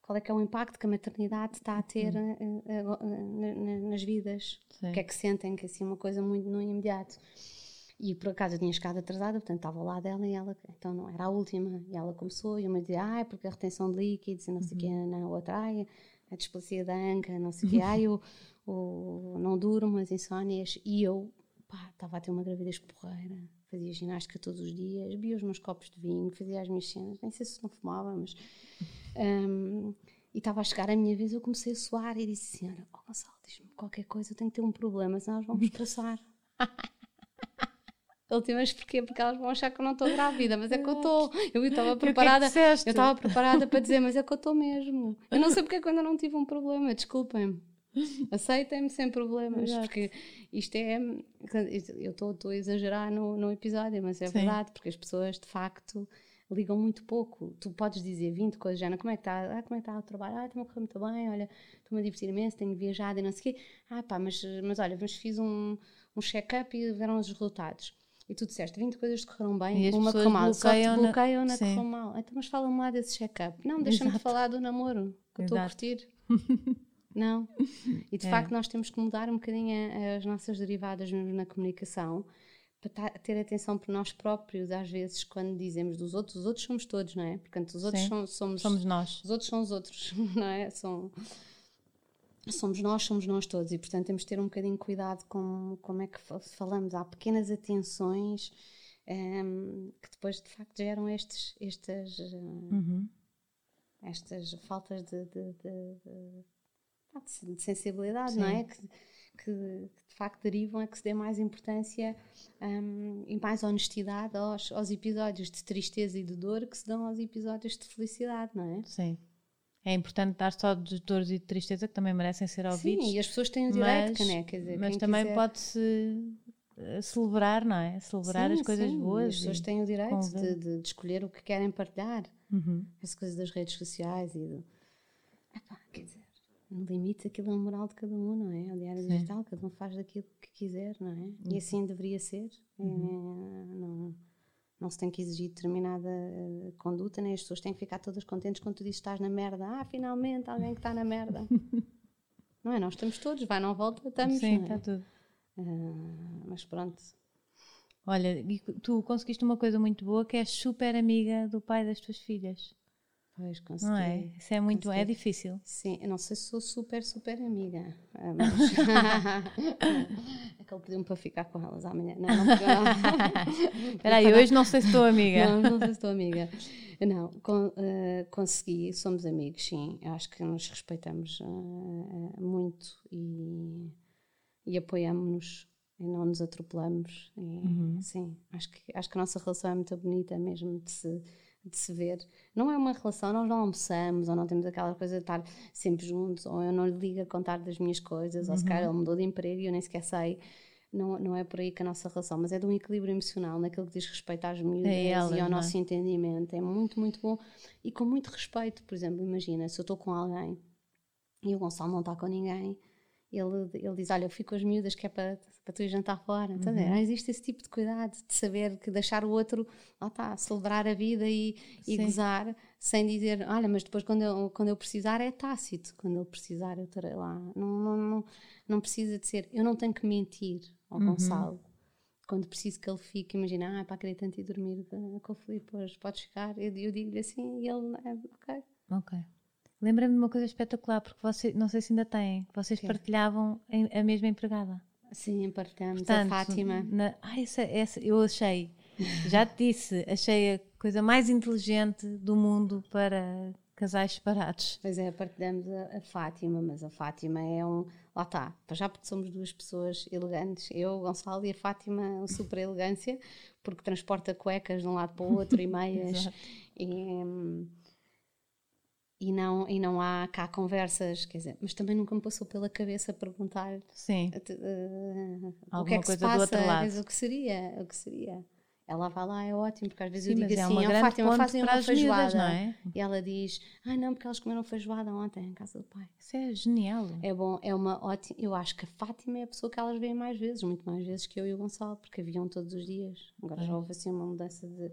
qual é que é o impacto que a maternidade está a ter uhum. uh, uh, nas vidas, Sim. o que é que sentem, que é assim uma coisa muito no imediato. E por acaso eu tinha chegado atrasada, portanto estava ao lado dela e ela, então não era a última, e ela começou e uma dizia, ai, porque a retenção de líquidos e não sei o uhum. quê, na outra, ai, a displasia da anca, não sei o quê, ai, o, o, não durmo, as insónias, e eu pá, estava a ter uma gravidez porreira, fazia ginástica todos os dias, bebia os meus copos de vinho, fazia as minhas cenas, nem sei se não fumava, mas. Um, e estava a chegar a minha vez, eu comecei a suar e disse: Senhora, oh Gonçalo, diz-me qualquer coisa, eu tenho que ter um problema, senão nós vamos passar. Ele disse, mas porquê? Porque elas vão achar que eu não estou grávida, mas é que eu estou. Eu estava preparada. Que é que eu estava preparada para dizer, mas é que eu estou mesmo. Eu não sei porque é que eu ainda não tive um problema, desculpem-me. Aceitem-me sem problemas, Exato. porque isto é. Eu estou a exagerar no, no episódio, mas é Sim. verdade, porque as pessoas de facto ligam muito pouco. Tu podes dizer 20 coisas, já como é que está? Ah, como é que está o trabalho? Ah, está-me a correr muito bem, olha, estou-me a divertir imenso, tenho viajado e não sei o quê. Ah, pá, mas, mas olha, mas fiz um, um check-up e viram os resultados. E tu disseste 20 coisas que correram bem, e uma correu mal, só te bloqueiam na, na correu mal. Então, mas fala-me lá desse check-up. Não, deixa-me falar do namoro, que eu estou a curtir. Não. E de é. facto nós temos que mudar um bocadinho as nossas derivadas mesmo na comunicação para ter atenção por nós próprios, às vezes, quando dizemos dos outros, os outros somos todos, não é? Portanto, os outros são, somos, somos nós. Os outros são os outros, não é? São, somos nós, somos nós todos, e portanto temos de ter um bocadinho cuidado com como é que falamos. Há pequenas atenções um, ehm, que depois de facto geram estes, estas, eh, uhum. estas faltas de, de, de, de de sensibilidade, Sim. não é? Que, que, de facto derivam a que se dê mais importância um, e mais honestidade aos, aos episódios de tristeza e de dor que se dão aos episódios de felicidade, não é? Sim. É importante dar só de dores e de tristeza que também merecem ser ouvidos. Sim, e as pessoas têm o direito, mas, né? Quer dizer, mas também pode-se eh, celebrar, não é? Celebrar sim, as coisas sim. boas. As pessoas têm o direito de, de, de, escolher o que querem partilhar. Uhum. As coisas das redes sociais e do. Epá, quer dizer, no limite aquilo é moral de cada um, não é? O diário Sim. digital, cada um faz daquilo que quiser, não é? Uhum. E assim deveria ser. Uhum. É, não, não se tem que exigir determinada uh, conduta, nem né? as pessoas têm que ficar todas contentes quando tu dizes estás na merda. Ah, finalmente alguém que está na merda. não é? Nós estamos todos, vai, não volta, estamos. Sim, está é? tudo. Uh, mas pronto. Olha, tu conseguiste uma coisa muito boa que és super amiga do pai das tuas filhas. Pois, consegui. Não é? Isso é muito, consegui. é difícil. Sim, eu não sei se sou super, super amiga, ah, mas... é que ele pediu-me para ficar com elas amanhã. Não, não Espera aí, hoje não sei se estou amiga. Não, não sei se estou amiga. Não, con uh, consegui, somos amigos, sim. Eu acho que nos respeitamos uh, muito e, e apoiamos-nos e não nos atropelamos. E, uhum. Sim, acho que, acho que a nossa relação é muito bonita mesmo de se de se ver. Não é uma relação, nós não almoçamos, ou não temos aquela coisa de estar sempre juntos, ou eu não lhe ligo a contar das minhas coisas, uhum. ou se calhar ele mudou de emprego e eu nem sequer sei. Não, não é por aí que a nossa relação, mas é de um equilíbrio emocional naquilo que diz respeito às miúdas é ela, e ao nosso é? entendimento. É muito, muito bom e com muito respeito. Por exemplo, imagina, se eu estou com alguém e o Gonçalo não está com ninguém, ele, ele diz: Olha, eu fico com as miúdas que é para, para tu ir jantar fora. Uhum. existe esse tipo de cuidado de saber que deixar o outro, lá está, celebrar a vida e, e gozar, sem dizer: Olha, mas depois quando eu, quando eu precisar é tácito, quando ele precisar eu estarei lá. Não, não, não, não precisa de ser. Eu não tenho que mentir ao uhum. Gonçalo. quando preciso que ele fique, imagina, ah, para querer tanto ir dormir com o Filipe hoje, podes ficar? Eu, eu digo-lhe assim e ele, é, ok. Ok. Lembra-me de uma coisa espetacular, porque você, não sei se ainda têm, vocês que partilhavam a mesma empregada. Sim, partilhamos, Portanto, a Fátima. Na, ah, essa, essa, eu achei, já te disse, achei a coisa mais inteligente do mundo para casais separados. Pois é, partilhamos a, a, Fátima, mas a Fátima é um. Lá está, já porque somos duas pessoas elegantes, eu, Gonçalo e a Fátima, super elegância, porque transporta cuecas de um lado para o outro e meias. e, hum, e não, e não há cá conversas, quer dizer, mas também nunca me passou pela cabeça perguntar Sim. Uh, o que é que se passa, o que seria, o que seria. Ela vai lá, é ótimo, porque às vezes Sim, eu digo é assim, ó oh, Fátima, fazem uma feijoada. Não é? E ela diz, ah não, porque elas comeram feijoada ontem em casa do pai. Isso é genial. É bom, é uma ótima, eu acho que a Fátima é a pessoa que elas veem mais vezes, muito mais vezes que eu e o Gonçalo, porque haviam todos os dias. Agora é. já houve assim uma mudança de,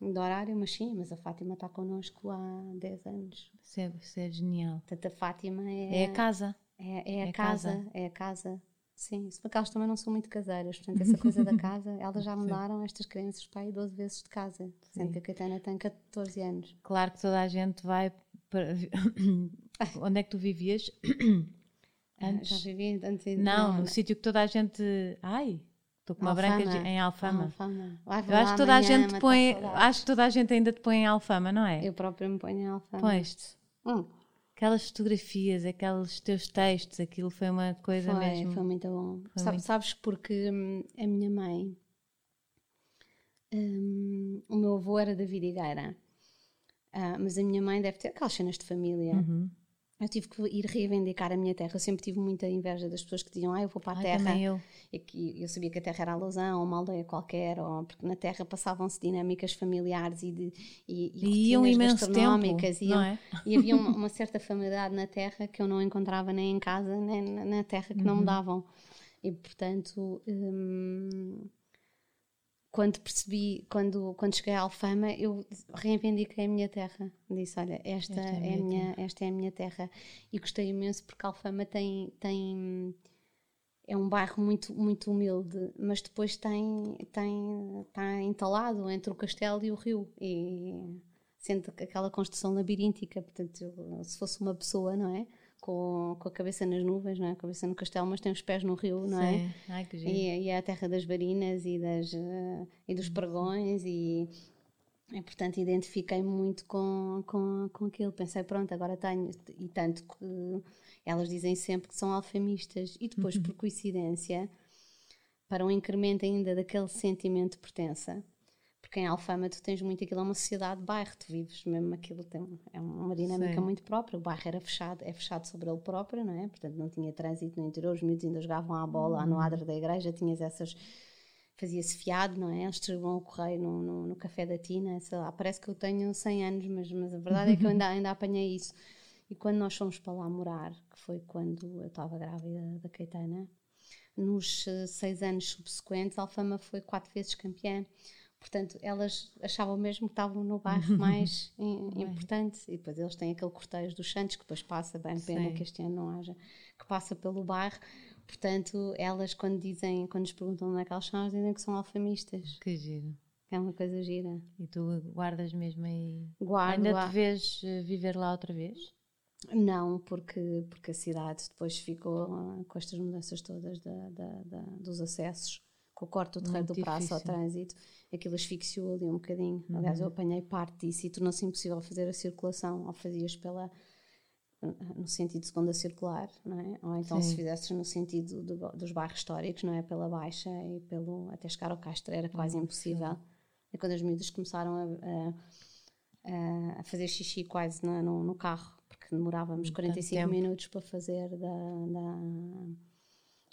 de horário, mas sim, mas a Fátima está connosco há 10 anos. Isso é, isso é genial. Portanto, a Fátima é. É a casa. É, é a é casa, casa, é a casa. Sim, se porque elas também não são muito caseiras, portanto, essa coisa da casa, elas já mudaram estas crianças para aí 12 vezes de casa, sendo que a Caetana tem 14 anos. Claro que toda a gente vai para. Onde é que tu vivias? Ah, antes? Já vivi antes de... Não, no sítio que toda a gente. Ai, estou com uma Alfama. branca de... em Alfama. Alfama. Eu acho que toda a gente põe. Acho que toda a gente ainda te põe em Alfama, não é? Eu própria me ponho em Alfama. Pões-te. Hum aquelas fotografias, aqueles teus textos, aquilo foi uma coisa foi, mesmo. Foi muito bom. Sabe, muito... Sabes porque hum, a minha mãe, hum, o meu avô era da Vidigueira, uh, mas a minha mãe deve ter aquelas cenas de família. Uhum eu tive que ir reivindicar a minha terra. Eu sempre tive muita inveja das pessoas que diziam, ah, eu vou para a Ai, terra. eu. E eu sabia que a terra era a Lousã ou uma aldeia qualquer, ou, porque na terra passavam-se dinâmicas familiares e, de, e, e, e iam imenso. Tempo, iam, é? E havia uma, uma, certa familiaridade na terra que eu não encontrava nem em casa, nem na terra que uhum. não me uhum. davam. E, portanto... Hum, quando percebi, quando, quando cheguei à Alfama, eu reivindiquei a minha terra. Disse: Olha, esta, esta é, a é minha, esta é a minha terra. E gostei imenso porque a Alfama tem. tem é um bairro muito, muito humilde, mas depois tem, tem, está entalado entre o castelo e o rio. E sente aquela construção labiríntica. Portanto, se fosse uma pessoa, não é? Com, com a cabeça nas nuvens, não é? a cabeça no castelo, mas tem os pés no rio, não é? Sim. Ai, que e, e, é a terra das varinas e, das, uh, e dos pregões e, e portanto identifiquei muito com, com, com aquilo. Pensei, pronto, agora tenho. E tanto que elas dizem sempre que são alfamistas e depois, uhum. por coincidência, para um incremento ainda daquele sentimento de pertença, porque em Alfama tu tens muito aquilo, é uma sociedade de bairro, tu vives mesmo aquilo, tem, é uma dinâmica Sim. muito própria. O bairro era fechado, é fechado sobre ele próprio, não é? Portanto, não tinha trânsito no interior, os miúdos ainda jogavam à bola uhum. lá no uhum. adro da igreja, tinhas essas. Fazia-se fiado, não é? Eles distribuíam o correio no, no, no, café da Tina, sei lá, parece que eu tenho 100 anos, mas, mas a verdade é que eu ainda, ainda apanhei isso. E quando nós fomos para lá morar, que foi quando eu estava grávida da Caetana, nos eh, seis anos subsequentes, a Alfama foi quatro vezes campeã. Portanto, elas achavam mesmo que estavam no bairro mais importante. E depois eles têm aquele cortejo dos Santos, que depois passa, bem pena Sim. que este ano não haja, que passa pelo bairro. Portanto, elas quando dizem, quando nos perguntam onde é que elas são, elas dizem que são alfamistas. Que giro. É uma coisa gira. E tu guardas mesmo aí? Guardo. Ainda te vês eh, viver lá outra vez? Não, porque, porque a cidade depois ficou com estas mudanças todas da, da, da dos acessos, com o corte do terreno do braço ao trânsito aquilo asfixiou ali um bocadinho. Uhum. Aliás, eu apanhei parte disso e tornou-se impossível fazer a circulação, ou fazias pela no sentido de segunda circular, não é? Ou então Sim. se fizesses no sentido do, dos bairros históricos, não é? Pela Baixa e pelo até chegar ao Castro era quase uhum. impossível. E quando as miúdas começaram a, a, a, fazer xixi quase no, no, no carro, porque demorávamos 45 minutos para fazer da, da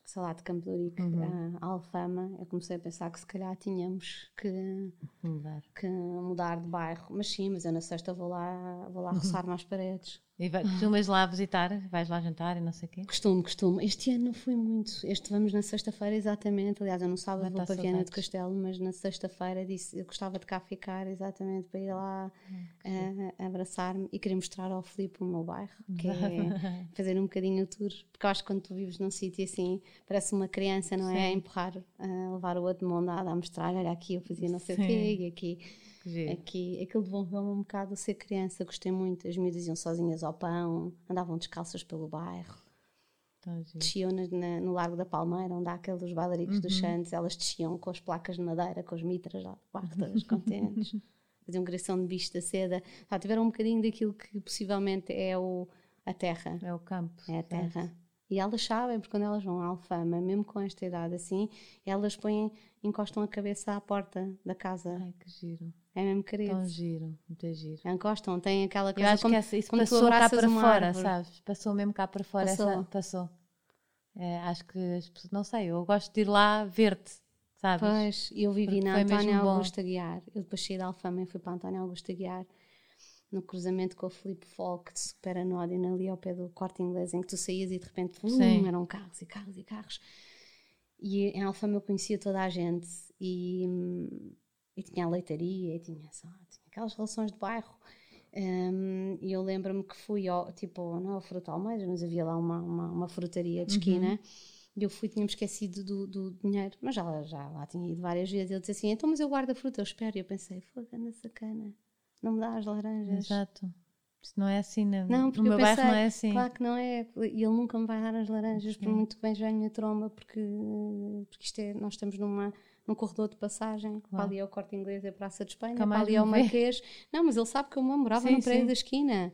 sei lá, de Campo de Urique uhum. a Alfama, eu comecei a pensar que se calhar tínhamos que mudar. que mudar de bairro. Mas sim, mas eu na sexta vou lá, vou lá roçar mais paredes. E costumas lá visitar? Vais lá jantar e não sei o quê? Costumo, costumo. Este ano não fui muito. Este vamos na sexta-feira, exatamente. Aliás, eu no sábado vou para Viana do Castelo, mas na sexta-feira disse eu gostava de cá ficar, exatamente, para ir lá uh, abraçar-me e querer mostrar ao Filipe o meu bairro, que é fazer um bocadinho o tour. Porque eu acho que quando tu vives num sítio assim, parece uma criança, não é? Sim. A empurrar, a levar o outro de mão dada, a mostrar, olha aqui eu fazia não sei o quê, e aqui Aqui, aquilo devolveu-me um bocado a ser criança, gostei muito. As miúdas iam sozinhas ao pão, andavam descalças pelo bairro. desciam na, na, no Largo da Palmeira, onde há aqueles bailaricos uhum. dos Santos, elas desciam com as placas de madeira, com as mitras lá todas contentes. Faziam gravação de bicho da seda. Ah, tiveram um bocadinho daquilo que possivelmente é o, a terra. É o campo. É a terra. Certo. E elas sabem, porque quando elas vão à Alfama, mesmo com esta idade assim, elas põem, encostam a cabeça à porta da casa. Ai, que giro. É mesmo querido. Tão giro, muito giro. Encostam, tem aquela coisa Eu acho como, que essa, isso passou cá para fora, árvore. sabes? Passou mesmo cá para fora, passou. Essa, passou. É, acho que as pessoas, não sei, eu gosto de ir lá ver-te, sabes? Pois, eu vivi Porque na Antónia Augusta Guiar. Eu depois saí da Alfama e fui para a Antónia Augusta Guiar no cruzamento com o Filipe Folk de Super Anódina ali ao pé do corte inglês em que tu saías e de repente vum, eram carros e carros e carros e em Alfama eu conhecia toda a gente e hum, e tinha a leitaria, e tinha, só, tinha aquelas relações de bairro. Um, e eu lembro-me que fui ao, tipo, não ao Fruto Almeida, mas havia lá uma, uma, uma frutaria de esquina. Uhum. E eu fui, tinha-me esquecido do, do, dinheiro, mas já, já lá tinha ido várias vezes. Ele disse assim: então, mas eu guardo a fruta, eu espero. E eu pensei: foda, anda sacana, não me dá as laranjas. Exato. Isso não é assim, não. não porque no meu pensei, bairro não é assim. Claro que não é. E ele nunca me vai dar as laranjas, Sim. por muito que venha a minha tromba, porque, porque isto é, nós estamos numa num corredor de passagem, claro. para ali ao Corte Inglês e a Praça de Espanha, para ali ao Marquês. Não, mas ele sabe que eu morava sim, no prédio sim. da esquina.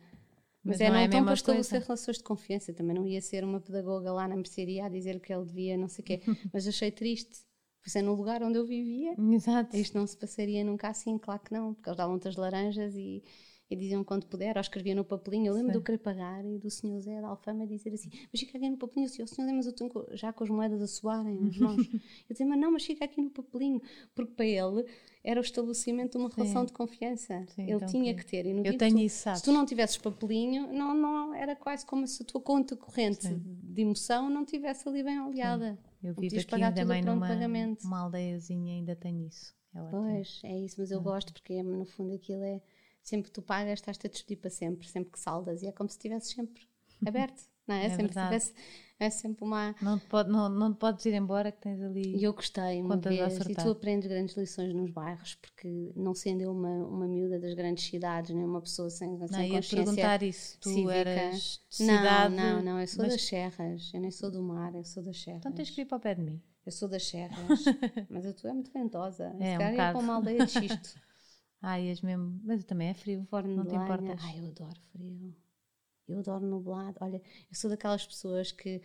Mas, mas é, não, é tão para estabelecer relações de confiança. Também não ia ser uma pedagoga lá na mercearia a dizer que ele devia não sei o quê. mas achei triste. Pois é no lugar onde eu vivia. Exato. Isto não se passaria nunca assim, claro que não, porque eles davam outras laranjas e e diziam quando puder, ou escrevia no papelinho. Eu lembro Sim. do querer pagar e do senhor Zé da Alfama dizer assim: Mas fica aqui no papelinho, senhor, senhor Zé, mas eu tenho já com as moedas a soarem nas mãos. eu dizia: Mas não, mas fica aqui no papelinho, porque para ele era o estabelecimento de uma relação Sim. de confiança. Sim, ele então tinha que ter. E no eu tenho tu, isso, sabes? Se tu não tivesses papelinho, não, não, era quase como se a tua conta corrente de emoção não tivesse ali bem oleada. Eu vivo aqui também numa uma aldeiazinha, ainda tenho isso. É pois, é isso, mas eu gosto porque no fundo aquilo é sempre que tu pagas, estás-te a despedir para sempre, sempre que saldas, e é como se estivesses sempre aberto, não é? é sempre verdade. tivesse, é sempre uma. Não te, pode, não, não te podes ir embora que tens ali. E eu gostei uma vez, e tu aprendes grandes lições nos bairros, porque não sendo eu uma, uma miúda das grandes cidades, nem uma pessoa sem, não, sem ia consciência. perguntar isso, tu cívica. eras de cidade. Não, não, não, eu sou mas... das serras, eu nem sou do mar, eu sou das serras. Então tens que ir para o pé de mim. Eu sou das serras, mas a tua é muito ventosa. É, Se calhar um para uma aldeia de xisto. Ai, és mesmo. Mas também é frio. Forno não te importas. Ai, eu adoro frio. Eu adoro nublado. Olha, eu sou daquelas pessoas que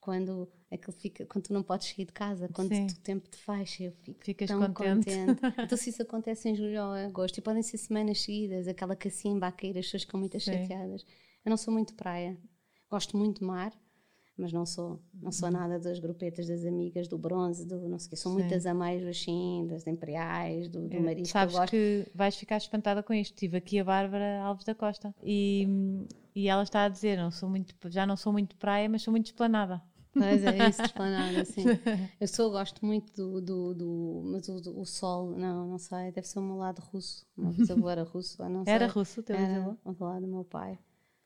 quando aquilo fica, quando tu não podes sair de casa, quando o tempo te fecha, eu fico Ficas tão contente. contente. então, se isso acontece em julho ou agosto, e podem ser semanas seguidas, aquela cacimba a cair, as pessoas ficam muito chateadas. Eu não sou muito praia. Gosto muito de mar, mas não sou, não sou uhum. nada das grupetas das amigas do bronze, do não sei o quê. Sou Sim. muitas a mais assim, das imperiais, do, do marisco. Sabes que, que vais ficar espantada com isto. Tive aqui a Bárbara Alves da Costa e, e ela está a dizer, não sou muito, já não sou muito praia, mas sou muito esplanada. Mas é isso, esplanada, sim. Eu sou, gosto muito do, do, do mas o, o, sol, não, não sei, deve ser o meu lado russo. Meu bisavô era russo, não sei. Era russo teu bisavô? Era, o lado do meu pai.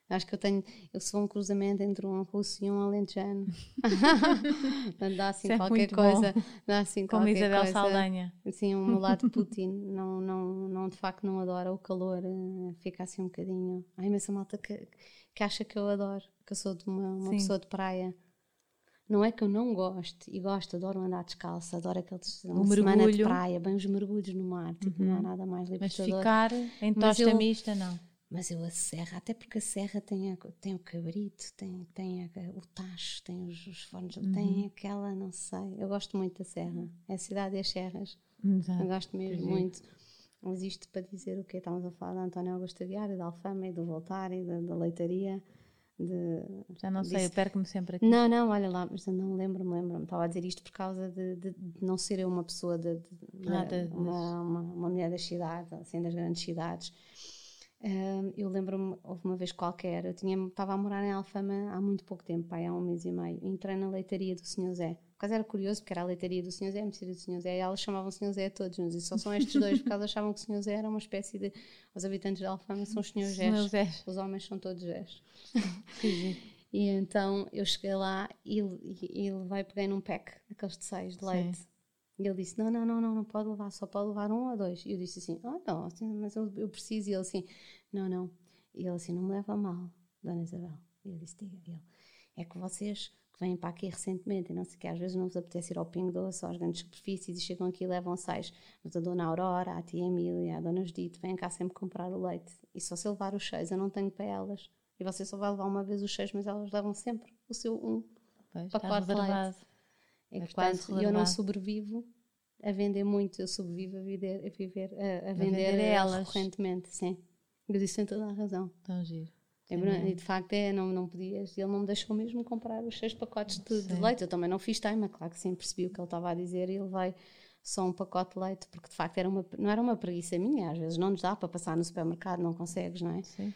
Acho que eu tenho, eu sou um cruzamento entre um russo e um alentejano. dá assim é qualquer coisa, bom. dá assim Como qualquer Isabel coisa. Saldanha. Assim, um lado Putin, não, não, não, de facto não adora o calor, eh, fica assim um bocadinho. Há imensa malta que, que acha que eu adoro, que eu sou de uma, uma pessoa de praia. Não é que eu não gosto, e gosto, adoro andar descalça, adoro aqueles, uma o semana de praia, bem os mergulhos no mar, tipo, uhum. não há uhum. nada mais libertador. Mas ficar em tosta mista, não. Mas eu a serra, até porque a serra tem, a, tem o cabrito, tem, tem a, o tacho, tem os, os fornos, uhum. tem aquela, não sei. Eu gosto muito da serra. É a cidade das serras. Exato. Eu gosto mesmo muito. Mas isto para dizer o que Estamos a falar de António Augusto Aguiar, da Alfama e do Voltar e da, da leitaria. De, Já não sei, eu perco-me sempre aqui. Não, não, olha lá, mas não lembro-me, lembro-me. Estava a dizer isto por causa de, de, de não ser eu uma pessoa de, de, ah, uma, uma, uma mulher das cidades, assim, das grandes cidades Uh, eu lembro-me, houve uma vez qualquer, eu tinha, estava a morar em Alfama há muito pouco tempo, pai, há um mês e meio. Entrei na leitaria do Senhor Zé. Por causa era curioso, porque era a leitaria do Senhor Zé, a mercearia do Senhor Zé, e elas chamavam o Senhor Zé a todos, mas só são estes dois, porque elas achavam que o Senhor Zé era uma espécie de. Os habitantes de Alfama são os Senhores Zés. Os homens são todos Zés. e então eu cheguei lá e, e, ele vai pegar num pack, aqueles de seis de leite. Sim. E ele disse: Não, não, não, não, não pode levar, só pode levar um ou dois. E eu disse assim: Oh, não, assim, mas eu, eu preciso. E ele assim: Não, não. E ele assim: Não me leva a mal, Dona Isabel. E eu disse: Diga. E ele: É que vocês que vêm para aqui recentemente, e não sei o que, às vezes não vos apetece ir ao Pingo Doce, às grandes superfícies, e chegam aqui e levam seis. Mas a Dona Aurora, a Tia Emília, a Dona Judite, vêm cá sempre comprar o leite. E só se eu levar os seis, eu não tenho para elas. E você só vai levar uma vez os seis, mas elas levam sempre o seu um pois, pacote de leite. É eu não sobrevivo a vender muito, eu sobrevivo a, viver, a, viver, a, a vender, vender elas recorrentemente, sim. Eu disse tem toda a razão. Tão giro. É, e de facto é, não, não podias, ele não me deixou mesmo comprar os seis pacotes de, de leite. Eu também não fiz time, claro que sim, percebi o que ele estava a dizer e ele vai só um pacote de leite, porque de facto era uma, não era uma preguiça minha, às vezes não nos dá para passar no supermercado, não consegues, não é? Sim.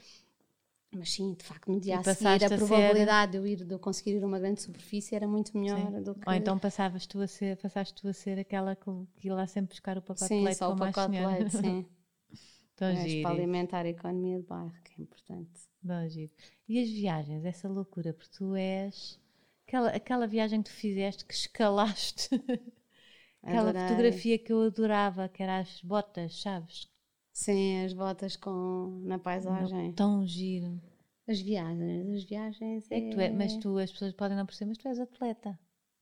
Mas sim, de facto, no dia a seguir, a, a probabilidade ser... de eu ir, de eu conseguir ir a uma grande superfície era muito melhor sim. do que. Ou então passavas tu a ser, passaste tu a ser aquela que, que ia lá sempre buscar o pacote sim, de leite só o pacote de leite, sim. Tão giro. Para alimentar a economia de bairro, que é importante. Tão giro. E as viagens, essa loucura, porque tu és aquela, aquela viagem que tu fizeste que escalaste. aquela Adorei. fotografia que eu adorava, que era as botas, sabes? Sim, as botas com, na paisagem. Não, tão giro. As viagens, as viagens. É, é que tu é, mas tu, as pessoas podem não perceber, mas tu és atleta.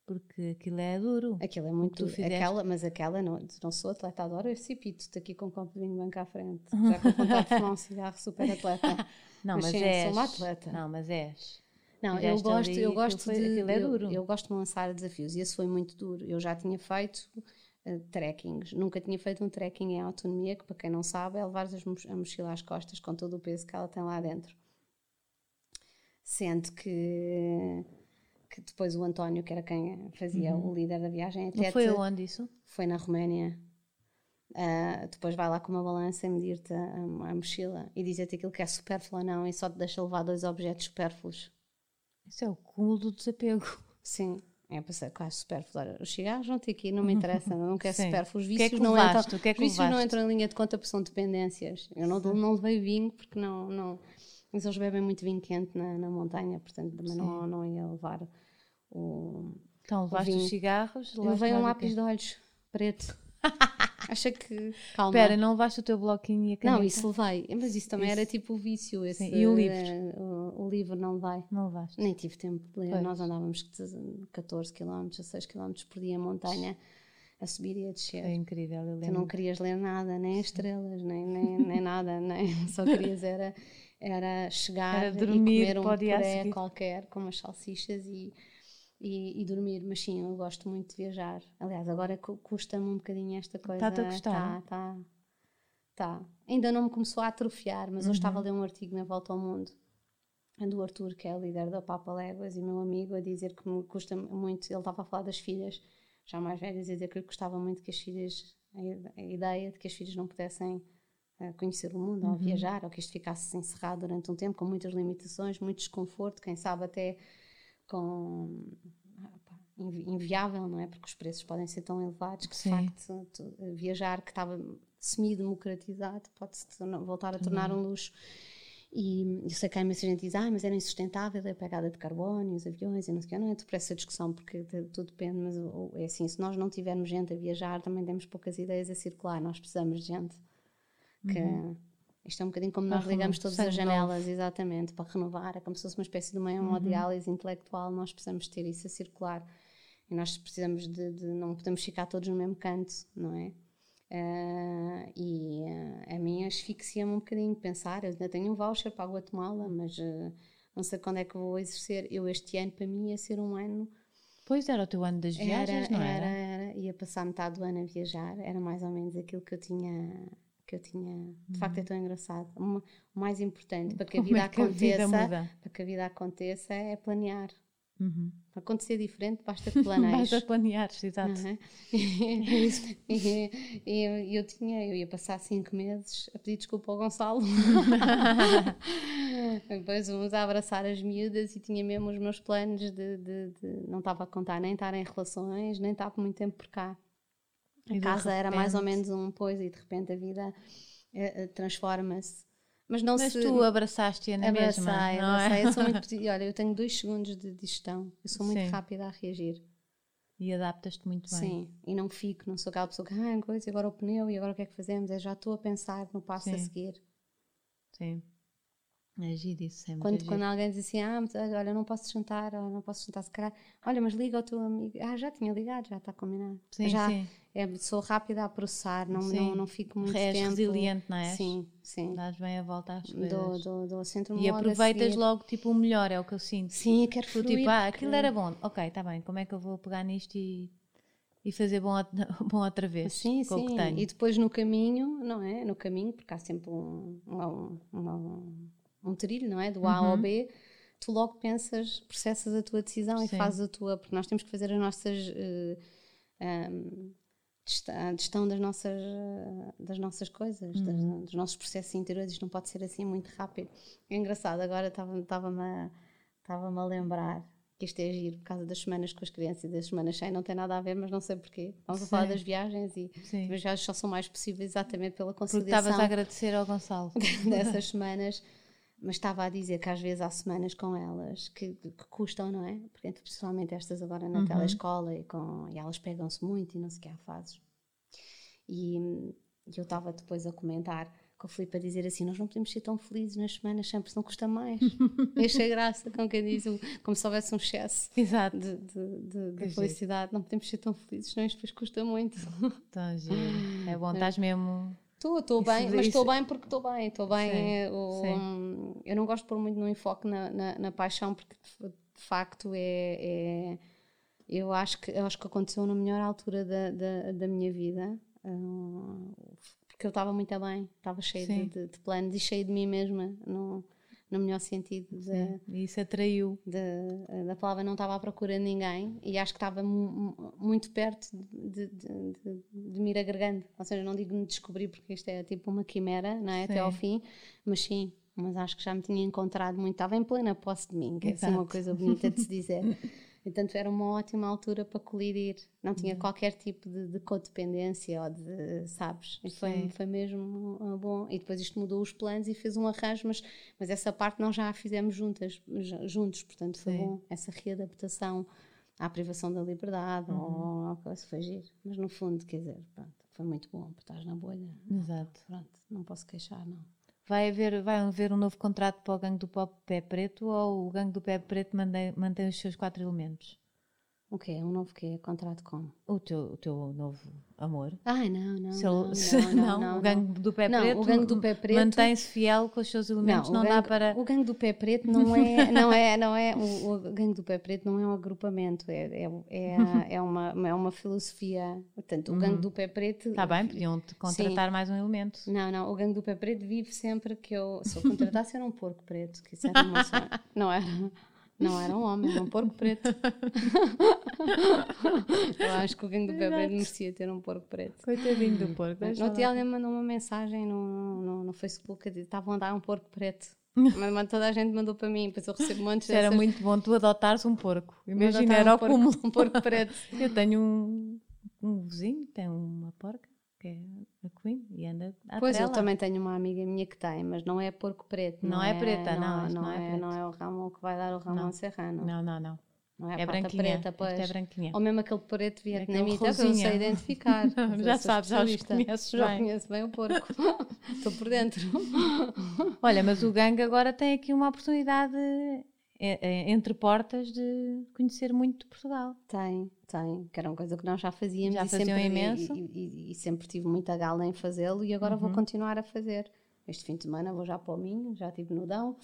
Porque aquilo é duro. Aquilo é muito duro. Aquela, mas aquela não, não sou atleta, adoro esse pito aqui com um copo de vinho à frente. Já com vontade de fumar um cigarro super atleta. Não, mas, mas sim, és. Sou uma atleta. Não, mas és. Não, eu gosto, eu gosto de. É. Eu, eu gosto de lançar desafios e esse foi muito duro. Eu já tinha feito uh, trekkings. Nunca tinha feito um trekking em autonomia, que para quem não sabe é levar a mochila às costas com todo o peso que ela tem lá dentro. Sendo que, que depois o António, que era quem fazia uhum. o líder da viagem, até. Não foi onde isso? Foi na Roménia. Uh, depois vai lá com uma balança e medir-te a, a, mochila e dizer-te aquilo que é supérfluo ou não e só te deixa levar dois objetos supérfluos. Isso é o cúmulo do desapego. Sim. É para quase supérfluo. Olha, os cigarros não tem aqui, não me interessa, não quero supérfluo. Os vícios, que é que não, entram, que é que vícios não entram em linha de conta porque são dependências. Eu não, não levei vinho porque não, não. Mas eles bebem muito vinho quente na, na montanha, portanto também não, não ia levar o. Então, levaste os cigarros? Levei um lápis de olhos preto. Acha que. Calma. Espera, não levaste o teu bloquinho e a caneta? Não, isso levei. Mas isso também isso. era tipo o vício. Esse, Sim. E o livro? Uh, o, o, livro não levei. Não levaste. Nem tive tempo de ler. Pois. Nós andávamos 14 km, 6 km por dia em montanha a subir e a descer. É incrível, eu Tu não querias ler nada, nem as estrelas, nem, nem, nem nada, nem, só querias era, era chegar era dormir, e comer um puré qualquer com umas salsichas e e, e, dormir, mas sim, eu gosto muito de viajar. Aliás, agora custa-me um bocadinho esta coisa. Está-te a gostar? Tá, tá, tá. Ainda não me começou a atrofiar, mas uhum. hoje estava a ler um artigo na Volta ao Mundo do Arthur, que é o líder da Papa Léguas, e meu amigo, a dizer que me custa muito. Ele estava a falar das filhas, já mais velhas, a dizer que lhe gostava muito que as filhas, a, ideia de que as filhas não pudessem uh, conhecer o mundo uhum. ou viajar, ou que isto ficasse encerrado durante um tempo, com muitas limitações, muito desconforto, quem sabe até com inviável, não é? Porque os preços podem ser tão elevados que, Sim. de facto, viajar que estava semi-democratizado pode-se voltar a tornar um luxo. E eu sei que há imensa gente diz, ah, mas era insustentável a pegada de carbono, os aviões e não sei o que. Não entro por essa discussão porque tudo depende, mas é assim, se nós não tivermos gente a viajar, também temos poucas ideias a circular. Nós precisamos de gente que, uhum. Isto é um bocadinho como nós ligamos todas as janelas, novo. exatamente, para renovar. É como se fosse uma espécie de uma hemodiálise uhum. intelectual. Nós precisamos ter isso a circular. E nós precisamos de, de não podemos ficar todos no mesmo canto, não é? Uh, e uh, a mim asfixia-me um bocadinho pensar. Eu ainda tenho um voucher para a Guatemala, mas uh, não sei quando é que vou exercer. Eu, este ano, para mim, ia ser um ano. Pois era o teu ano das viagens, era, não era? Era, era. Ia passar metade do ano a viajar. Era mais ou menos aquilo que eu tinha que eu tinha. De facto, é uhum. tão engraçado. O mais importante para que a vida é que aconteça, a vida para que a vida aconteça, é planear. Uhum. Para acontecer diferente, basta que planejes. basta planear, exato. Uhum. e, e, eu tinha, eu ia passar cinco meses a pedir desculpa ao Gonçalo. Depois uns a abraçar as miúdas e tinha mesmo os meus planos de, de, de não estava a contar nem estar em relações, nem estava muito tempo por cá. A casa era mais ou menos um pois e de repente a vida uh, transforma-se mas não Mas se... tu abraçaste-a na abracei, mesma, abracei. não é? Eu sou muito... Olha, eu tenho dois segundos de digestão. Eu sou muito Sim. rápida a reagir. E adaptas-te muito bem. Sim, e não fico, não sou aquela pessoa que, ah, coisa, agora o pneu, e agora o que é que fazemos? É já estou a pensar no passo Sim. a seguir. Sim. Agir isso sempre. Quando, quando alguém diz assim, ah, olha, não posso jantar, ou não posso jantar se calhar, olha, mas liga ao teu amigo. Ah, já tinha ligado, já está combinado. Sim, já sim. É, sou rápida a processar, não, não, não fico muito és tempo. resiliente, não é? Sim, sim. Dás bem a volta às coisas. Dou, dou, dou centro E aproveitas logo, tipo, o melhor, é o que eu sinto. Sim, quero fluir. Tipo, ah, aquilo era bom, ok, está bem, como é que eu vou pegar nisto e e fazer bom, bom outra vez sim, com sim. o que tenho. E depois no caminho, não é? No caminho, porque há sempre um, um, um, um trilho, não é? Do A uhum. ao B, tu logo pensas, processas a tua decisão Sim. e fazes a tua. Porque nós temos que fazer as nossas. Uh, eh, um, a gestão das nossas, das nossas coisas, uhum. das, dos nossos processos interiores, isto não pode ser assim muito rápido. É engraçado, agora estava-me a, estava a lembrar que isto é giro por causa das semanas com as crianças e das semanas sem, não tem nada a ver, mas não sei porquê. Vamos a falar das viagens e Sim. as viagens só são mais possíveis exatamente pela conciliação. Porque estavas a agradecer ao Gonçalo. dessas semanas mas estava a dizer que às vezes há semanas com elas que, que custam, não é? Porque principalmente estas agora na uhum. telescola e, com, e elas pegam-se muito e não sei o que há fases. E, e eu estava depois a comentar com o Filipe a dizer assim: Nós não podemos ser tão felizes nas semanas sempre, não custa mais. Achei graça, como quem diz, como se houvesse um excesso Exato. de, de, de, de felicidade. Não podemos ser tão felizes, não, isto depois custa muito. Então, É bom, estás mesmo Estou, estou bem, mas estou bem porque estou bem. Estou bem. Sim, é, o, sim. eu não gosto de pôr muito no enfoque na, na, na paixão, porque de, facto é, é, Eu acho que, eu acho que aconteceu na melhor altura da, da, da minha vida. Uh, porque eu estava muito bem, estava cheia de, de, de, planos e cheia de mim mesma. No, no melhor sentido. De, Sim, isso atraiu. De, da palavra não estava à procura de ninguém e acho que estava muito perto de, de, de, me ir agregando. Ou seja, não digo me descobrir porque isto é tipo uma quimera, não é? Até ao fim, mas sim, mas acho que já me tinha encontrado muito, estava em plena posse de mim, que é assim uma coisa bonita de se dizer. Portanto, era uma ótima altura para colidir. Não tinha uhum. qualquer tipo de, de codependência ou de, sabes? E foi, foi mesmo uh, bom. E depois isto mudou os planos e fez um arranjo, mas, mas essa parte nós já a fizemos juntas, juntos. Portanto, foi Sim. bom. Essa readaptação à privação da liberdade uhum. ou ao que foi giro. Mas no fundo, quer dizer, pronto, foi muito bom, porque estás na bolha. Exato. Pronto, não posso queixar, não. Vai haver, vai haver um novo contrato para o Gangue do Pop Pé Preto ou o Gangue do Pé Preto mantém, mantém os seus quatro elementos? O quê? Um novo quê? Contrato com? O teu, o teu novo amor. Ai, não, não. Se não, se, não, não, não, o gangue do pé preto, o do pé preto mantém-se fiel com os seus elementos, não, gangue, dá para. O gangue do pé preto não é, não é, não é o, o gangue do pé preto não é um agrupamento, é, é, é, é, uma, é uma filosofia. Portanto, o uhum. gangue do pé preto. Está bem, podiam-te contratar sim. mais um elemento. Não, não, o gangue do pé preto vive sempre que eu. Se eu contratasse era um porco preto, que isso era uma Não era. Não era um homem, era um porco preto. eu acho que o gangue do preto merecia ter um porco preto. Coitadinho do porco. No dia alguém mandou uma mensagem no, no, no Facebook a dizer estavam a dar um porco preto. Mas toda a gente mandou para mim, depois eu recebo montes Era muito bom tu adotares um porco. Imagina, era um porco, um porco preto. eu tenho um, um vizinho, tem uma porca que é a Queen, e anda a Pois, eu também tenho uma amiga minha que tem, mas não é porco preto. Não, não é, é, preta, não. Não, não, é, não é o ramo que vai dar o Ramon Serrano. Não, não, não. Não é, é branquinha, preta, pois. é branquinha. Ou mesmo aquele preto vietnamita é que eu não sei identificar. já sabes, já os conheces já bem. conheço bem o porco. Estou por dentro. Olha, mas o gangue agora tem aqui uma oportunidade é, é, entre portas de conhecer muito Portugal. Tem, tem, que era uma coisa que nós já fazíamos já e, sempre, imenso. E, e, e, sempre tive muita gala em fazê-lo e agora uhum. vou continuar a fazer. Este fim de semana vou já para o Minho, já estive no Dão.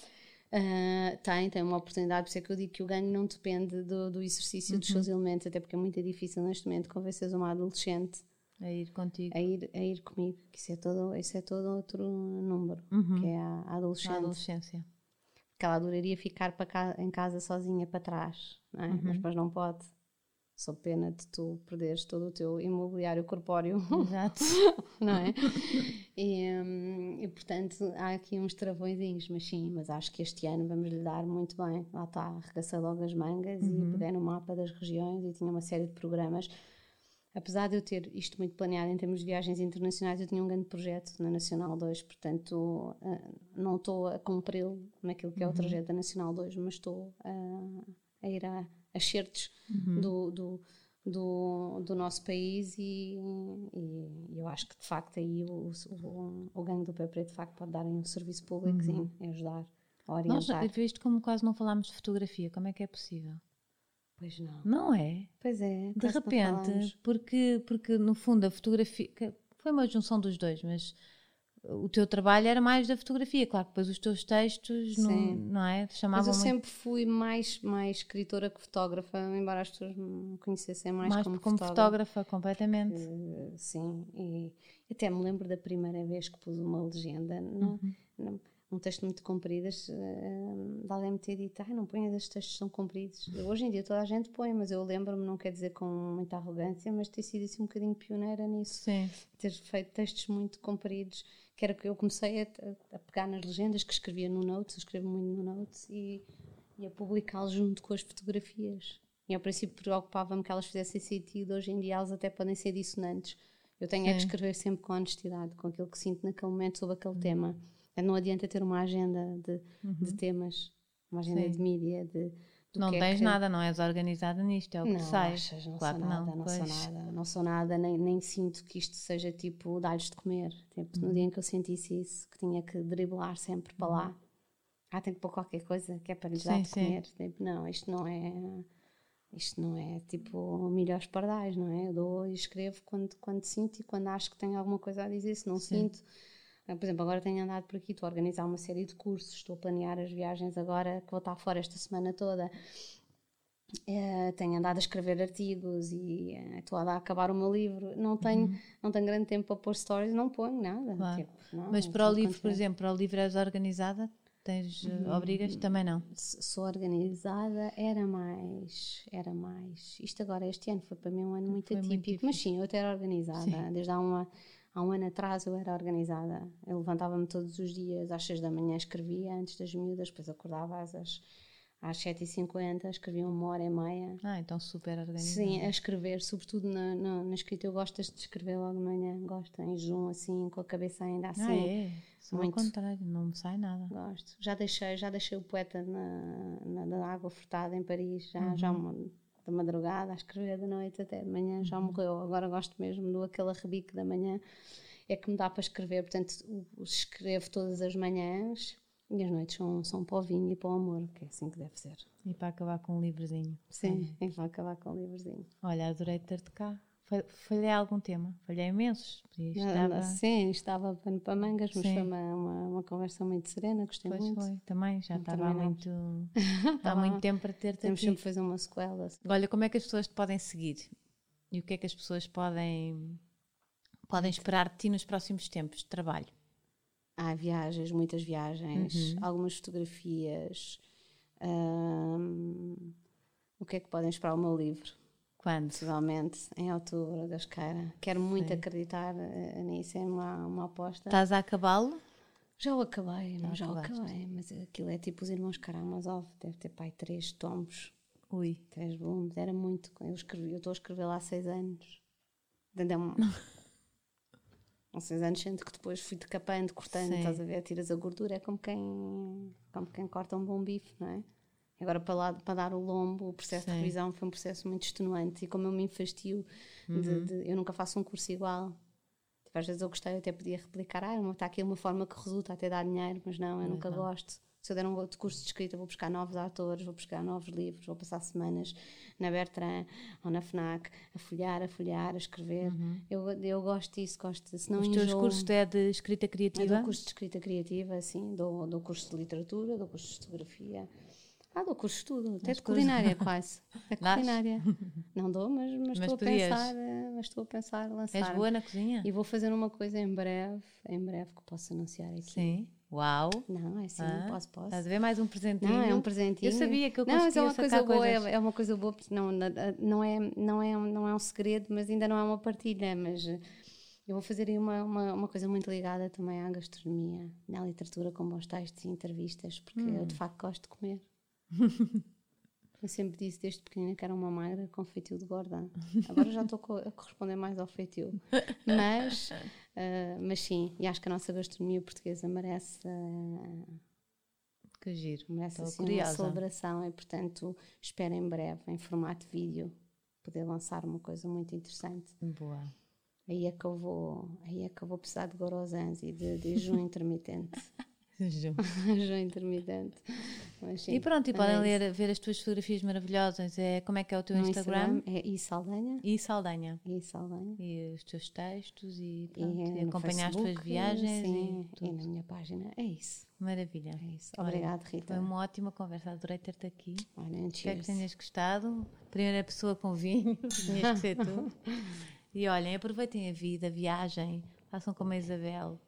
Uh, tem, tem uma oportunidade, por isso é que eu digo que o ganho não depende do, do exercício uhum. dos seus elementos, até porque é muito difícil neste momento convencer uma adolescente a ir contigo. A ir, a ir comigo, que isso é todo, isso é todo outro número, uhum. que é a. A adolescência porque ela adoraria ficar para em casa sozinha para trás, é? uhum. mas depois não pode. Sou pena de tu perderes todo o teu imobiliário corpóreo. Exato. não é? E, hum, e, portanto há aqui uns travõezinhos, mas sim, mas acho que este ano vamos lhe dar muito bem. Lá está, arregacei logo as mangas uhum. e peguei no mapa das regiões e tinha uma série de programas apesar de eu ter isto muito planeado em termos de viagens internacionais, eu tinha um grande projeto na Nacional 2, portanto uh, não estou a cumpri-lo naquilo que é o uhum. trajeto da Nacional 2, mas estou uh, a ir a, a certos uhum. do, do, do, do, nosso país e, e, eu acho que de facto aí o, o, o ganho do pé preto de facto pode dar um serviço público, uhum. sim, ajudar a orientar. Nós, visto como quase não falámos de fotografia, como é que é possível? Pois não. Não é? Pois é. De repente, porque, porque no fundo a fotografia. Foi uma junção dos dois, mas o teu trabalho era mais da fotografia, claro, depois os teus textos não, não é? Chamavam Mas eu muito... sempre fui mais, mais escritora que fotógrafa, embora as pessoas me conhecessem mais, mais como, como fotógrafa. fotógrafa completamente. Uh, sim, e até me lembro da primeira vez que pus uma legenda. Não, uhum. não, um texto muito comprido, uh, de alguém me ter dito, ah, não ponhas estes textos são compridos. Hoje em dia toda a gente põe, mas eu lembro-me, não quer dizer com muita arrogância, mas ter sido assim um bocadinho pioneira nisso. Sim. Ter feito textos muito compridos, que era que eu comecei a, a, pegar nas legendas que escrevia no Notes, eu escrevo muito no Notes, e, e a publicá-los junto com as fotografias. E ao princípio preocupava-me que elas fizessem sentido, hoje em dia elas até podem ser dissonantes. Eu tenho é que escrever sempre com honestidade, com aquilo que sinto naquele momento sobre aquele uhum. tema não adianta ter uma agenda de, uhum. de temas, uma agenda Sim. de mídia, de não é tens que... nada, não és organizada nisto, é o que sai. não claro sou nada, não, não sou nada, não sou nada, nem, nem sinto que isto seja tipo dar-lhes de comer. Tipo, uhum. No dia em que eu sentisse isso, que tinha que driblar sempre para lá, uhum. ah, tenho que pôr qualquer coisa que é para lhes sim, dar de sim. comer. Tipo, não, isto não é. Isto não é tipo milho aos pardais, não é? Eu dou e escrevo quando, quando sinto e quando acho que tenho alguma coisa a dizer. Se não sim. sinto, por exemplo, agora tenho andado por aqui, estou a organizar uma série de cursos, estou a planear as viagens agora, que vou estar fora esta semana toda. É, tenho andado a escrever artigos e é, estou a acabar o meu livro. Não tenho, uhum. não tenho grande tempo para pôr stories, não ponho nada. Claro. Tipo, não, Mas para o livro, por exemplo, para o livro és organizada? Tens uhum. obrigas? Também não? Sou organizada, era mais, era mais. Isto agora, este ano foi para mim um ano muito foi atípico, muito mas sim, eu até era organizada, sim. desde há uma Há um ano atrás eu era organizada. Eu levantava-me todos os dias às 6 da manhã, escrevia antes das miúdas, depois acordava às, às 7h50, escrevia uma hora e meia. Ah, então super organizada. Sim, a escrever, sobretudo na, na, na escrita. Eu gosto de escrever logo de manhã, gosto em junho, assim, com a cabeça ainda assim. Ah, é? Só muito. ao contrário, não me sai nada. Gosto. Já deixei, já deixei o poeta na, na, na água furtada em Paris, já, uhum. já da madrugada, a escrever da noite até de manhã, já uhum. morreu. Agora gosto mesmo do aquele arrebique da manhã, é que me dá para escrever. Portanto, escrevo todas as manhãs e as noites são, são para o vinho e para o amor, que é assim que deve ser. E para acabar com um livrozinho. Sim, é. e para acabar com um livrozinho. Olha, adorei ter-te cá. Falhei algum tema? Falhei imensos. Estava... Sim, estava pano para mangas, mas Sim. foi uma, uma, uma, conversa muito serena, gostei pois muito. foi, também, já estava há muito, há muito tempo para ter-te Temos sempre fazer uma sequela. Olha, como é que as pessoas te podem seguir? E o que é que as pessoas podem, podem esperar de ti nos próximos tempos de trabalho? Há viagens, muitas viagens, uhum. algumas fotografias. Hum, o que é que podem esperar o meu livro? Quando? Possivelmente em outubro, Deus queira. Quero muito Sim. acreditar uh, nisso, é uma, uma aposta. Estás a acabá-lo? Já o acabei, não, já o acabei, mas aquilo é tipo os irmãos Karamazov, deve ter pai três tomos. Ui. Três volumes, era muito. Eu escrevi, eu estou a escrever lá há seis anos. É um, há seis anos, sendo que depois fui decapando, cortando, Sim. estás a ver, tiras a gordura, é como quem, como quem corta um bom bife, não é? Agora, para, lá, para dar o lombo, o processo Sim. de revisão foi um processo muito extenuante. E como eu me infastio, uhum. de, de, eu nunca faço um curso igual. Tipo, às vezes eu gostei, eu até podia replicar. Ah, está aqui uma forma que resulta até dar dinheiro, mas não, eu nunca gosto. Se eu der um outro curso de escrita, vou buscar novos autores, vou buscar novos livros, vou passar semanas na Bertrand ou na FNAC a folhear, a folhear, a escrever. Uhum. Eu, eu gosto disso, gosto disso. Não Os teus cursos é de escrita criativa? Eu dou curso de escrita criativa, sim. Dou, dou curso de literatura, dou curso de fotografia. Ah, dou curso de tudo, até de culinária quase. É culinária. Não dou, mas, mas, mas estou podias. a pensar, eh, mas estou a pensar lançar. És boa na cozinha? E vou fazer uma coisa em breve, em breve que posso anunciar aqui. Sim. Uau! Não, é assim, ah, posso, posso. Estás a ver mais um presentinho? Não, é um presentinho. Eu sabia que eu conseguia Não, mas é uma coisa boa, é, é, uma coisa boa, porque não, não, é, não, é, não é um segredo, mas ainda não é uma partilha, mas eu vou fazer aí uma, uma, uma coisa muito ligada também à gastronomia, à literatura com bons textos e entrevistas, porque hum. eu de facto gosto de comer. Eu sempre disse desde pequenina que era uma magra com feitio de gorda. Agora já estou a corresponder mais ao feitio. Mas, uh, mas sim, e acho que a nossa gastronomia portuguesa merece. Uh, que giro. Merece assim, uma celebração e, portanto, espero em breve, em formato vídeo, poder lançar uma coisa muito interessante. Boa. Aí é que eu vou, aí é que vou precisar de gorosans e de, de jejum intermitente. Jejum. Jejum intermitente. Sim, e pronto, e podem é ler, ver as tuas fotografias maravilhosas. É, como é que é o teu no Instagram? Instagram é isaldanha. E Saldanha. E os teus textos e, pronto, e, e acompanhar Facebook, as tuas viagens. Sim, e, e, na minha página. É isso. Maravilha. É isso. Obrigada, Rita. Foi uma ótima conversa. Adorei ter-te aqui. Olha, Espero que tenhas gostado. Primeira pessoa com vinho. Tinhas que ser tu. e olhem, aproveitem a vida, viagem. Façam como a Isabel.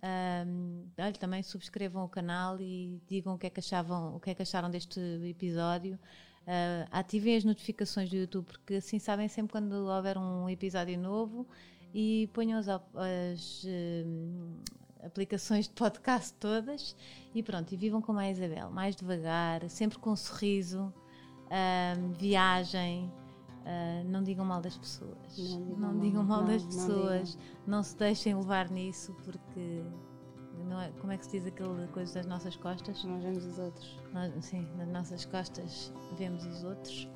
Um, olha, também subscrevam o canal e digam o que é que, achavam, o que, é que acharam deste episódio. Uh, ativem as notificações do YouTube, porque assim sabem sempre quando houver um episódio novo e ponham as, as uh, aplicações de podcast todas e pronto, e vivam como a Isabel, mais devagar, sempre com um sorriso, uh, viagem. Uh, não digam mal das pessoas. Não digam, não mal, digam mal não, das pessoas. Não, não, se deixem levar nisso, porque. É, como é que se diz aquela coisa das nossas costas? Nós vemos os outros. Nós, sim, nas nossas costas vemos os outros.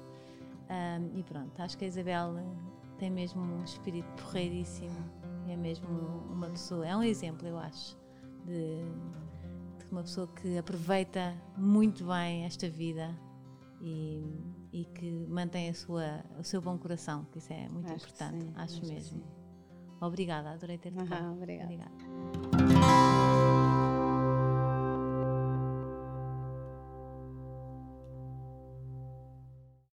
Um, e pronto, acho que a Isabel tem mesmo um espírito porreiríssimo. É mesmo uma pessoa, é um exemplo, eu acho, de, de uma pessoa que aproveita muito bem esta vida e e que mantém a sua, o seu bom coração, que isso é muito acho importante, sim, acho mesmo. Obrigada, adorei ter-te cá. Obrigada. obrigada.